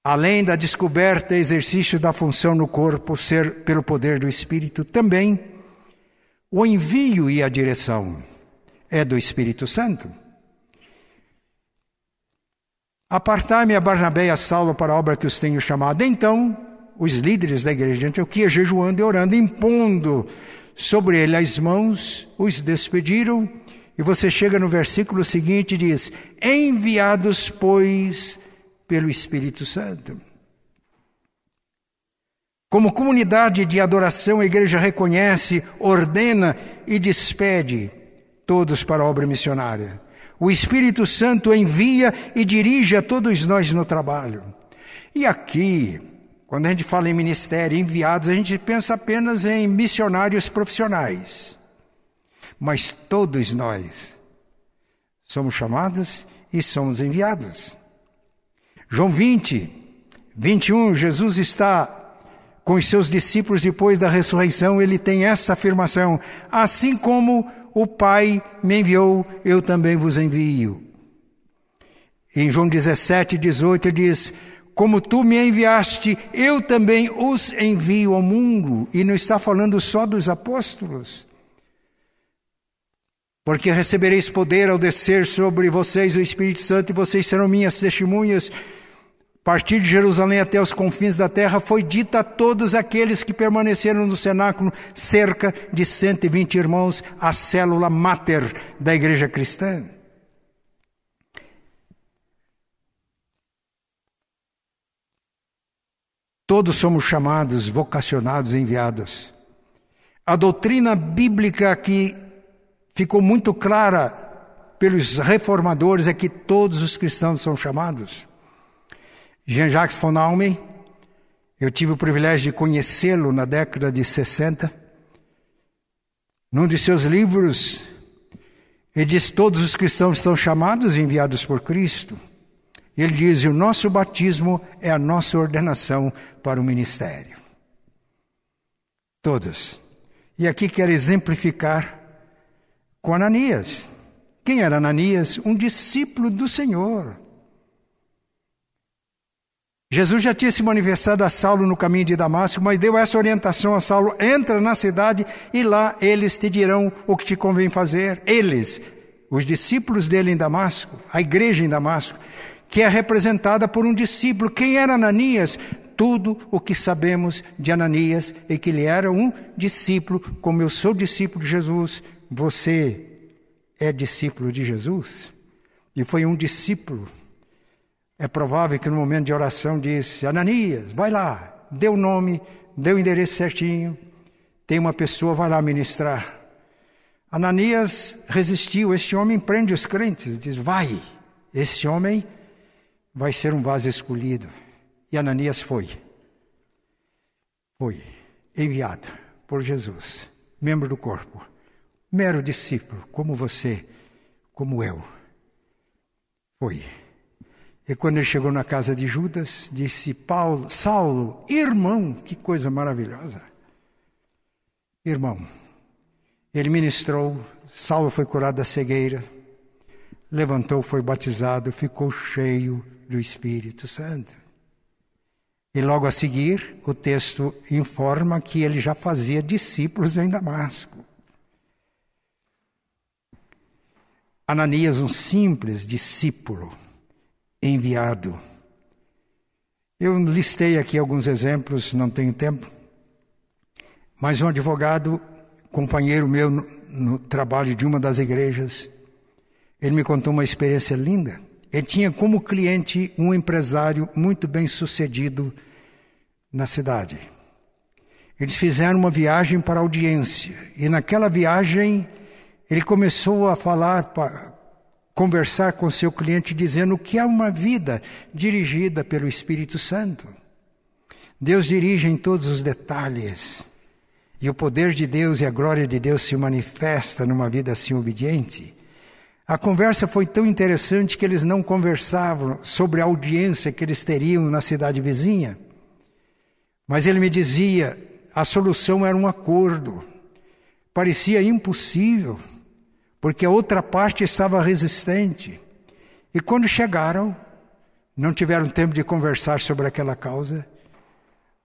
além da descoberta e exercício da função no corpo ser pelo poder do Espírito, também o envio e a direção é do Espírito Santo. Apartai-me a Barnabé e a Saulo para a obra que os tenho chamado. Então, os líderes da igreja de Antioquia, jejuando e orando, impondo sobre ele as mãos, os despediram. E você chega no versículo seguinte e diz: Enviados, pois, pelo Espírito Santo. Como comunidade de adoração, a igreja reconhece, ordena e despede todos para a obra missionária. O Espírito Santo envia e dirige a todos nós no trabalho. E aqui, quando a gente fala em ministério, enviados, a gente pensa apenas em missionários profissionais. Mas todos nós somos chamados e somos enviados. João 20, 21, Jesus está com os seus discípulos depois da ressurreição, ele tem essa afirmação: Assim como o Pai me enviou, eu também vos envio. Em João 17, 18, ele diz: como tu me enviaste, eu também os envio ao mundo. E não está falando só dos apóstolos. Porque recebereis poder ao descer sobre vocês o Espírito Santo, e vocês serão minhas testemunhas. Partir de Jerusalém até os confins da terra, foi dita a todos aqueles que permaneceram no cenáculo, cerca de 120 irmãos, a célula máter da igreja cristã. Todos somos chamados, vocacionados, enviados. A doutrina bíblica que ficou muito clara pelos reformadores é que todos os cristãos são chamados. Jean-Jacques von Alme, eu tive o privilégio de conhecê-lo na década de 60. Num de seus livros, ele diz: Todos os cristãos são chamados e enviados por Cristo. Ele diz: o nosso batismo é a nossa ordenação para o ministério. Todos. E aqui quero exemplificar com Ananias. Quem era Ananias? Um discípulo do Senhor. Jesus já tinha se manifestado a Saulo no caminho de Damasco, mas deu essa orientação a Saulo: entra na cidade e lá eles te dirão o que te convém fazer. Eles, os discípulos dele em Damasco, a igreja em Damasco, que é representada por um discípulo. Quem era Ananias? Tudo o que sabemos de Ananias é que ele era um discípulo, como eu sou discípulo de Jesus, você é discípulo de Jesus? E foi um discípulo. É provável que no momento de oração disse: Ananias, vai lá, dê o nome, dê o endereço certinho, tem uma pessoa, vai lá ministrar. Ananias resistiu, este homem prende os crentes, diz: vai, este homem vai ser um vaso escolhido. E Ananias foi. Foi enviado por Jesus, membro do corpo, mero discípulo, como você, como eu. Foi. E quando ele chegou na casa de Judas, disse Paulo, Saulo, irmão, que coisa maravilhosa. Irmão, ele ministrou, Saulo foi curado da cegueira, levantou, foi batizado, ficou cheio do Espírito Santo. E logo a seguir, o texto informa que ele já fazia discípulos em Damasco. Ananias, um simples discípulo enviado. Eu listei aqui alguns exemplos, não tenho tempo, mas um advogado, companheiro meu no, no trabalho de uma das igrejas, ele me contou uma experiência linda. Ele tinha como cliente um empresário muito bem sucedido na cidade. Eles fizeram uma viagem para audiência. E naquela viagem, ele começou a falar, conversar com seu cliente, dizendo que é uma vida dirigida pelo Espírito Santo. Deus dirige em todos os detalhes. E o poder de Deus e a glória de Deus se manifesta numa vida assim obediente. A conversa foi tão interessante que eles não conversavam sobre a audiência que eles teriam na cidade vizinha. Mas ele me dizia: a solução era um acordo. Parecia impossível, porque a outra parte estava resistente. E quando chegaram, não tiveram tempo de conversar sobre aquela causa.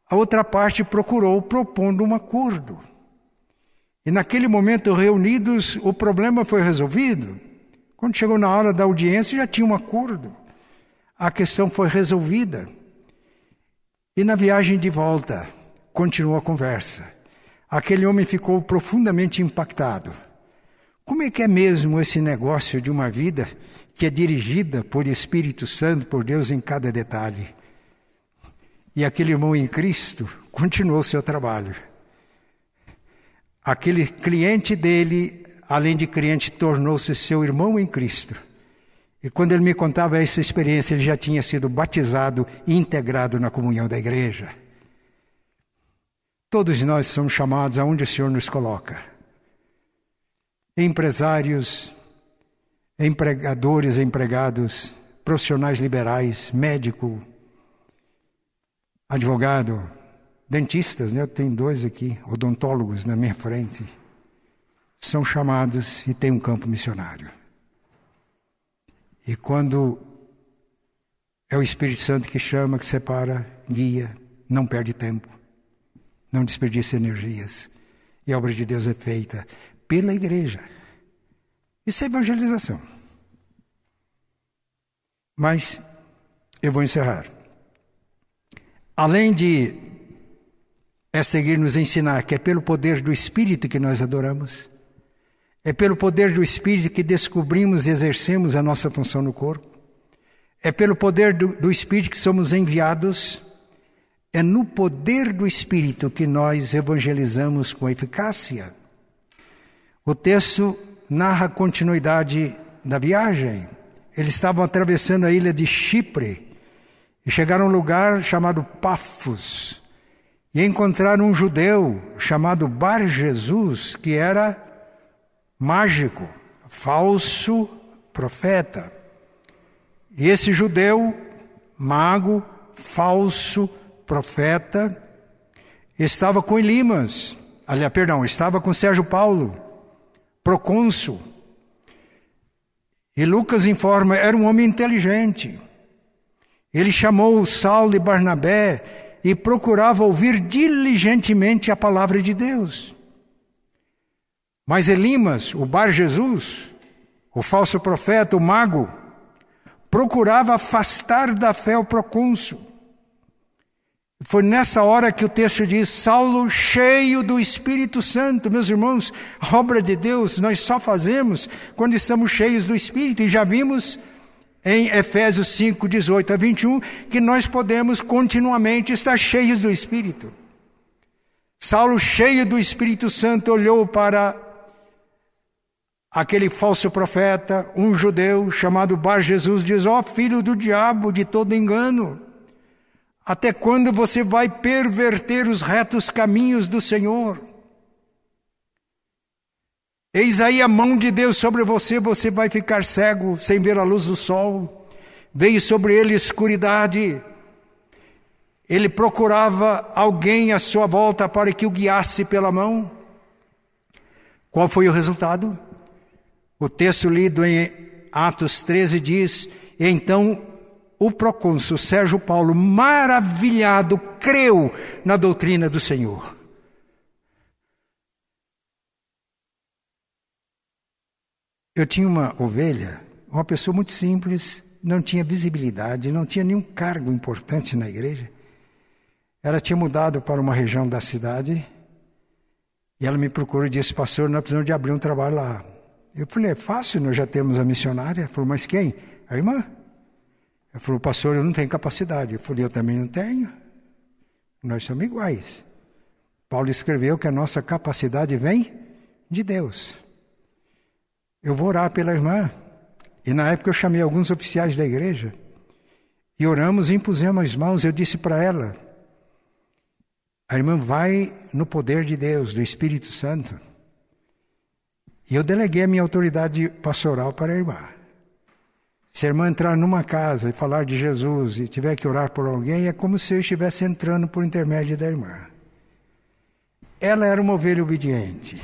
A outra parte procurou propondo um acordo. E naquele momento, reunidos, o problema foi resolvido. Quando chegou na hora da audiência, já tinha um acordo. A questão foi resolvida. E na viagem de volta, continuou a conversa. Aquele homem ficou profundamente impactado. Como é que é mesmo esse negócio de uma vida que é dirigida por Espírito Santo, por Deus em cada detalhe? E aquele irmão em Cristo continuou seu trabalho. Aquele cliente dele, além de cliente, tornou-se seu irmão em Cristo. E quando ele me contava essa experiência, ele já tinha sido batizado e integrado na comunhão da igreja. Todos nós somos chamados aonde o Senhor nos coloca. Empresários, empregadores, empregados, profissionais liberais, médico, advogado, dentistas, né? Eu tenho dois aqui, odontólogos na minha frente. São chamados e têm um campo missionário. E quando é o Espírito Santo que chama, que separa, guia, não perde tempo, não desperdiça energias. E a obra de Deus é feita pela igreja. Isso é evangelização. Mas eu vou encerrar. Além de é seguir nos ensinar que é pelo poder do Espírito que nós adoramos, é pelo poder do Espírito que descobrimos e exercemos a nossa função no corpo, é pelo poder do, do Espírito que somos enviados, é no poder do Espírito que nós evangelizamos com eficácia. O texto narra a continuidade da viagem. Eles estavam atravessando a ilha de Chipre e chegaram a um lugar chamado Pafos e encontraram um judeu chamado Bar Jesus, que era mágico, falso profeta. E esse judeu, mago, falso profeta, estava com Elimas, aliás, perdão, estava com Sérgio Paulo, procônsul. E Lucas informa, era um homem inteligente. Ele chamou Saulo e Barnabé e procurava ouvir diligentemente a palavra de Deus. Mas Elimas, o Bar Jesus, o falso profeta, o mago, procurava afastar da fé o procônsul. Foi nessa hora que o texto diz: Saulo, cheio do Espírito Santo. Meus irmãos, obra de Deus nós só fazemos quando estamos cheios do Espírito. E já vimos em Efésios 5, 18 a 21, que nós podemos continuamente estar cheios do Espírito. Saulo, cheio do Espírito Santo, olhou para aquele falso profeta, um judeu chamado Bar Jesus, diz: Ó oh, filho do diabo, de todo engano, até quando você vai perverter os retos caminhos do Senhor? Eis aí a mão de Deus sobre você, você vai ficar cego, sem ver a luz do sol. Veio sobre ele escuridade. Ele procurava alguém à sua volta para que o guiasse pela mão. Qual foi o resultado? O texto lido em Atos 13 diz: Então o procônsul Sérgio Paulo, maravilhado, creu na doutrina do Senhor. Eu tinha uma ovelha, uma pessoa muito simples, não tinha visibilidade, não tinha nenhum cargo importante na igreja. Ela tinha mudado para uma região da cidade e ela me procurou e disse: Pastor, nós precisamos de abrir um trabalho lá. Eu falei: É fácil, nós já temos a missionária. Falou: Mas quem? A irmã. Ela falou: Pastor, eu não tenho capacidade. Eu falei: Eu também não tenho. Nós somos iguais. Paulo escreveu que a nossa capacidade vem de Deus. Eu vou orar pela irmã. E na época eu chamei alguns oficiais da igreja. E oramos e impusemos as mãos. Eu disse para ela: a irmã vai no poder de Deus, do Espírito Santo. E eu deleguei a minha autoridade pastoral para a irmã. Se a irmã entrar numa casa e falar de Jesus e tiver que orar por alguém, é como se eu estivesse entrando por intermédio da irmã. Ela era uma ovelha obediente.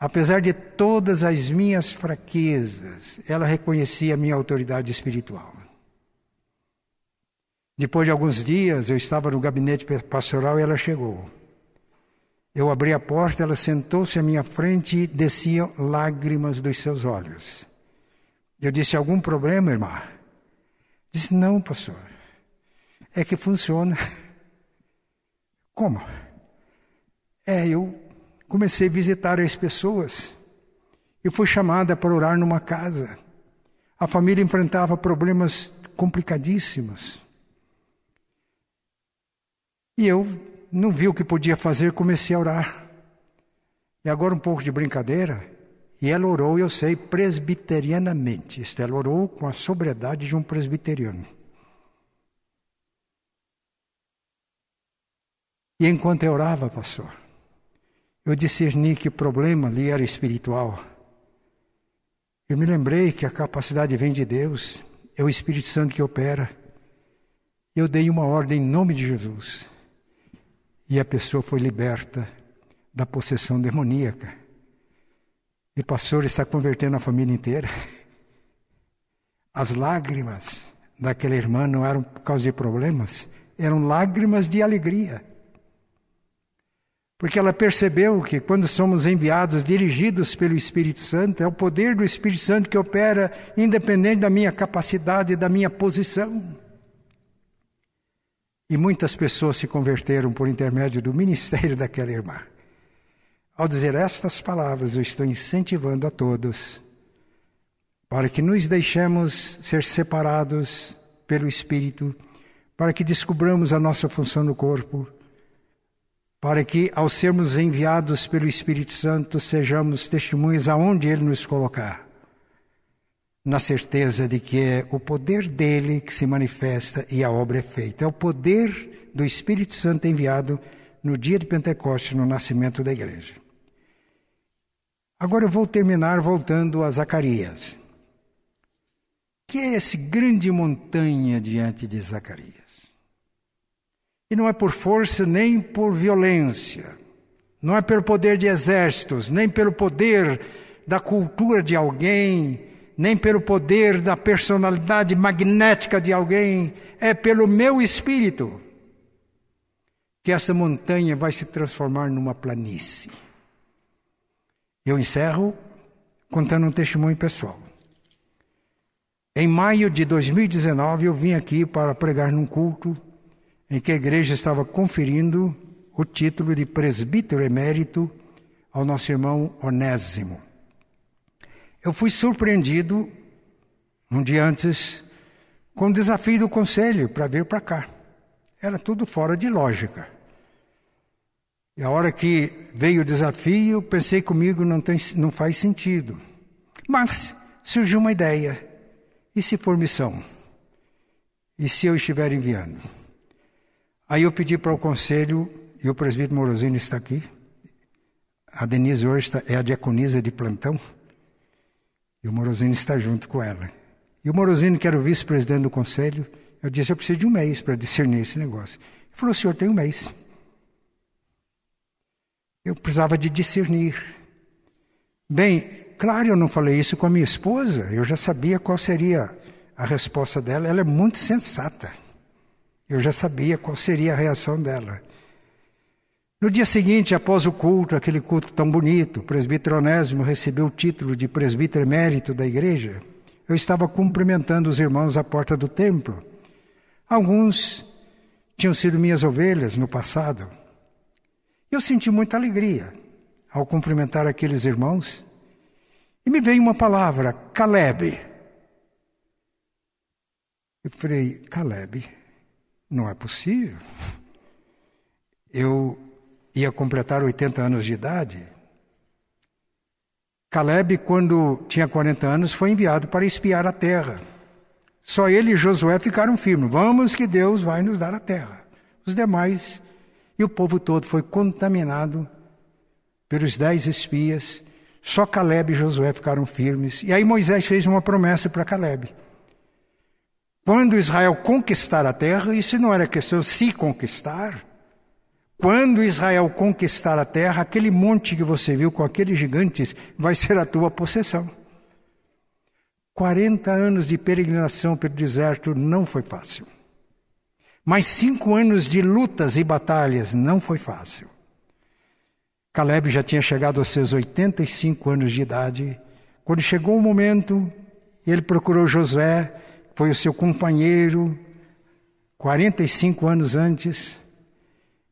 Apesar de todas as minhas fraquezas, ela reconhecia a minha autoridade espiritual. Depois de alguns dias, eu estava no gabinete pastoral e ela chegou. Eu abri a porta, ela sentou-se à minha frente e desciam lágrimas dos seus olhos. Eu disse: Algum problema, irmã? Disse: Não, pastor. É que funciona. Como? É, eu comecei a visitar as pessoas. Eu fui chamada para orar numa casa. A família enfrentava problemas complicadíssimos. E eu não vi o que podia fazer, comecei a orar. E agora um pouco de brincadeira. E ela orou, eu sei, presbiterianamente. Ela orou com a sobriedade de um presbiteriano. E enquanto eu orava, pastor, eu discerni que o problema ali era espiritual. Eu me lembrei que a capacidade vem de Deus, é o Espírito Santo que opera. Eu dei uma ordem em nome de Jesus e a pessoa foi liberta da possessão demoníaca. E o pastor está convertendo a família inteira. As lágrimas daquela irmã não eram por causa de problemas, eram lágrimas de alegria. Porque ela percebeu que quando somos enviados, dirigidos pelo Espírito Santo, é o poder do Espírito Santo que opera independente da minha capacidade e da minha posição. E muitas pessoas se converteram por intermédio do ministério daquela irmã. Ao dizer estas palavras, eu estou incentivando a todos para que nos deixemos ser separados pelo Espírito, para que descubramos a nossa função no corpo, para que, ao sermos enviados pelo Espírito Santo, sejamos testemunhas aonde Ele nos colocar na certeza de que é o poder dele que se manifesta e a obra é feita. É o poder do Espírito Santo enviado no dia de Pentecostes, no nascimento da igreja. Agora eu vou terminar voltando a Zacarias. Que é esse grande montanha diante de Zacarias? E não é por força nem por violência, não é pelo poder de exércitos, nem pelo poder da cultura de alguém, nem pelo poder da personalidade magnética de alguém, é pelo meu espírito que essa montanha vai se transformar numa planície. Eu encerro contando um testemunho pessoal. Em maio de 2019, eu vim aqui para pregar num culto em que a igreja estava conferindo o título de presbítero emérito ao nosso irmão Onésimo. Eu fui surpreendido, um dia antes, com o desafio do conselho para vir para cá. Era tudo fora de lógica. E a hora que veio o desafio, pensei comigo, não, tem, não faz sentido. Mas surgiu uma ideia. E se for missão? E se eu estiver enviando? Aí eu pedi para o conselho, e o presbítero Morosino está aqui. A Denise hoje está, é a diaconisa de plantão. E o Morosini está junto com ela. E o Morosini, que era o vice-presidente do conselho, eu disse: Eu preciso de um mês para discernir esse negócio. Ele falou: O senhor tem um mês. Eu precisava de discernir. Bem, claro, eu não falei isso com a minha esposa, eu já sabia qual seria a resposta dela. Ela é muito sensata. Eu já sabia qual seria a reação dela. No dia seguinte, após o culto, aquele culto tão bonito, o presbítero Onésimo recebeu o título de presbítero emérito da igreja. Eu estava cumprimentando os irmãos à porta do templo. Alguns tinham sido minhas ovelhas no passado. Eu senti muita alegria ao cumprimentar aqueles irmãos. E me veio uma palavra, Caleb. Eu falei, Caleb, não é possível. Eu ia completar 80 anos de idade. Caleb, quando tinha 40 anos, foi enviado para espiar a terra. Só ele e Josué ficaram firmes. Vamos que Deus vai nos dar a terra. Os demais e o povo todo foi contaminado pelos dez espias. Só Caleb e Josué ficaram firmes. E aí Moisés fez uma promessa para Caleb. Quando Israel conquistar a terra, isso não era questão se conquistar. Quando Israel conquistar a terra, aquele monte que você viu com aqueles gigantes vai ser a tua possessão. 40 anos de peregrinação pelo deserto não foi fácil. Mas cinco anos de lutas e batalhas não foi fácil. Caleb já tinha chegado aos seus 85 anos de idade. Quando chegou o momento, ele procurou Josué, foi o seu companheiro, 45 anos antes.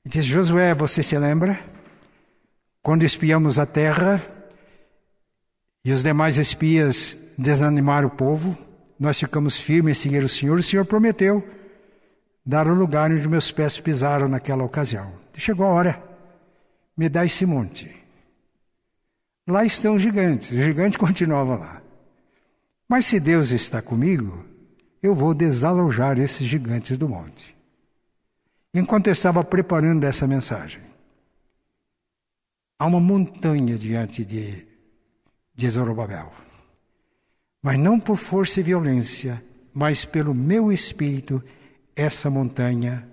E disse: Josué, você se lembra? Quando espiamos a terra e os demais espias desanimaram o povo, nós ficamos firmes em seguir o Senhor. O Senhor prometeu dar o lugar onde meus pés pisaram naquela ocasião. Chegou a hora, me dá esse monte. Lá estão os gigantes, os gigantes continuavam lá. Mas se Deus está comigo, eu vou desalojar esses gigantes do monte. Enquanto eu estava preparando essa mensagem, há uma montanha diante de, de Zorobabel. Mas não por força e violência, mas pelo meu espírito, essa montanha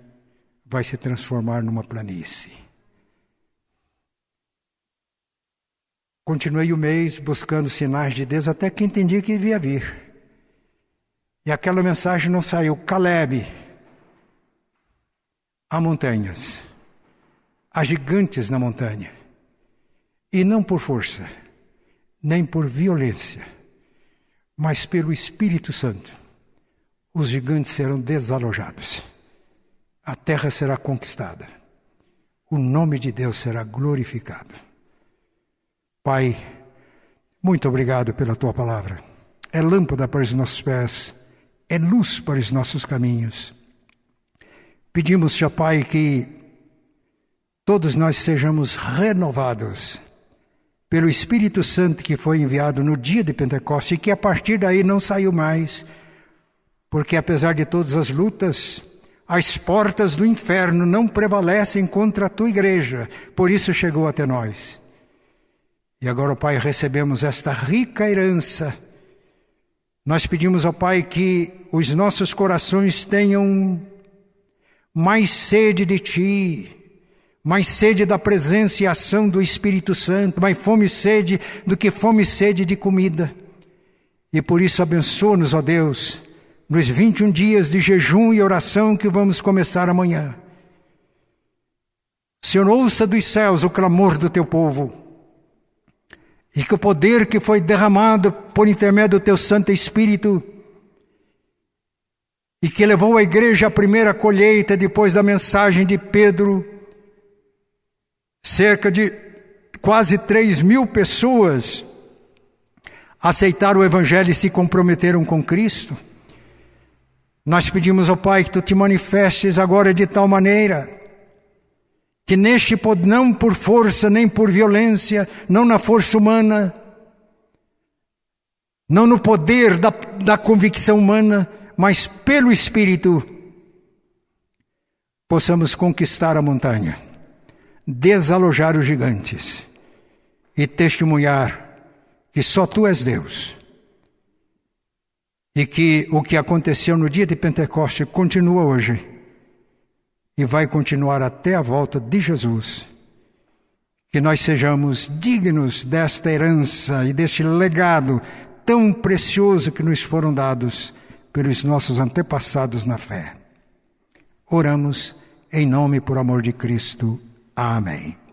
vai se transformar numa planície. Continuei o mês buscando sinais de Deus até que entendi que devia vir. E aquela mensagem não saiu. Caleb, há montanhas, há gigantes na montanha, e não por força, nem por violência, mas pelo Espírito Santo, os gigantes serão desalojados, a terra será conquistada, o nome de Deus será glorificado. Pai, muito obrigado pela tua palavra. É lâmpada para os nossos pés, é luz para os nossos caminhos. Pedimos, Senhor Pai, que todos nós sejamos renovados pelo Espírito Santo que foi enviado no dia de Pentecostes e que a partir daí não saiu mais, porque apesar de todas as lutas, as portas do inferno não prevalecem contra a tua igreja, por isso chegou até nós. E agora, Pai, recebemos esta rica herança. Nós pedimos ao Pai que os nossos corações tenham mais sede de Ti, mais sede da presença e ação do Espírito Santo, mais fome e sede do que fome e sede de comida. E por isso abençoa-nos, ó Deus, nos 21 dias de jejum e oração que vamos começar amanhã. Senhor, ouça dos céus o clamor do teu povo. E que o poder que foi derramado por intermédio do teu Santo Espírito e que levou a igreja à primeira colheita depois da mensagem de Pedro. Cerca de quase 3 mil pessoas aceitaram o Evangelho e se comprometeram com Cristo. Nós pedimos ao Pai que tu te manifestes agora de tal maneira que neste não por força nem por violência, não na força humana, não no poder da, da convicção humana, mas pelo Espírito possamos conquistar a montanha, desalojar os gigantes e testemunhar que só tu és Deus. E que o que aconteceu no dia de Pentecoste continua hoje e vai continuar até a volta de Jesus. Que nós sejamos dignos desta herança e deste legado tão precioso que nos foram dados pelos nossos antepassados na fé. Oramos em nome por amor de Cristo. Amém.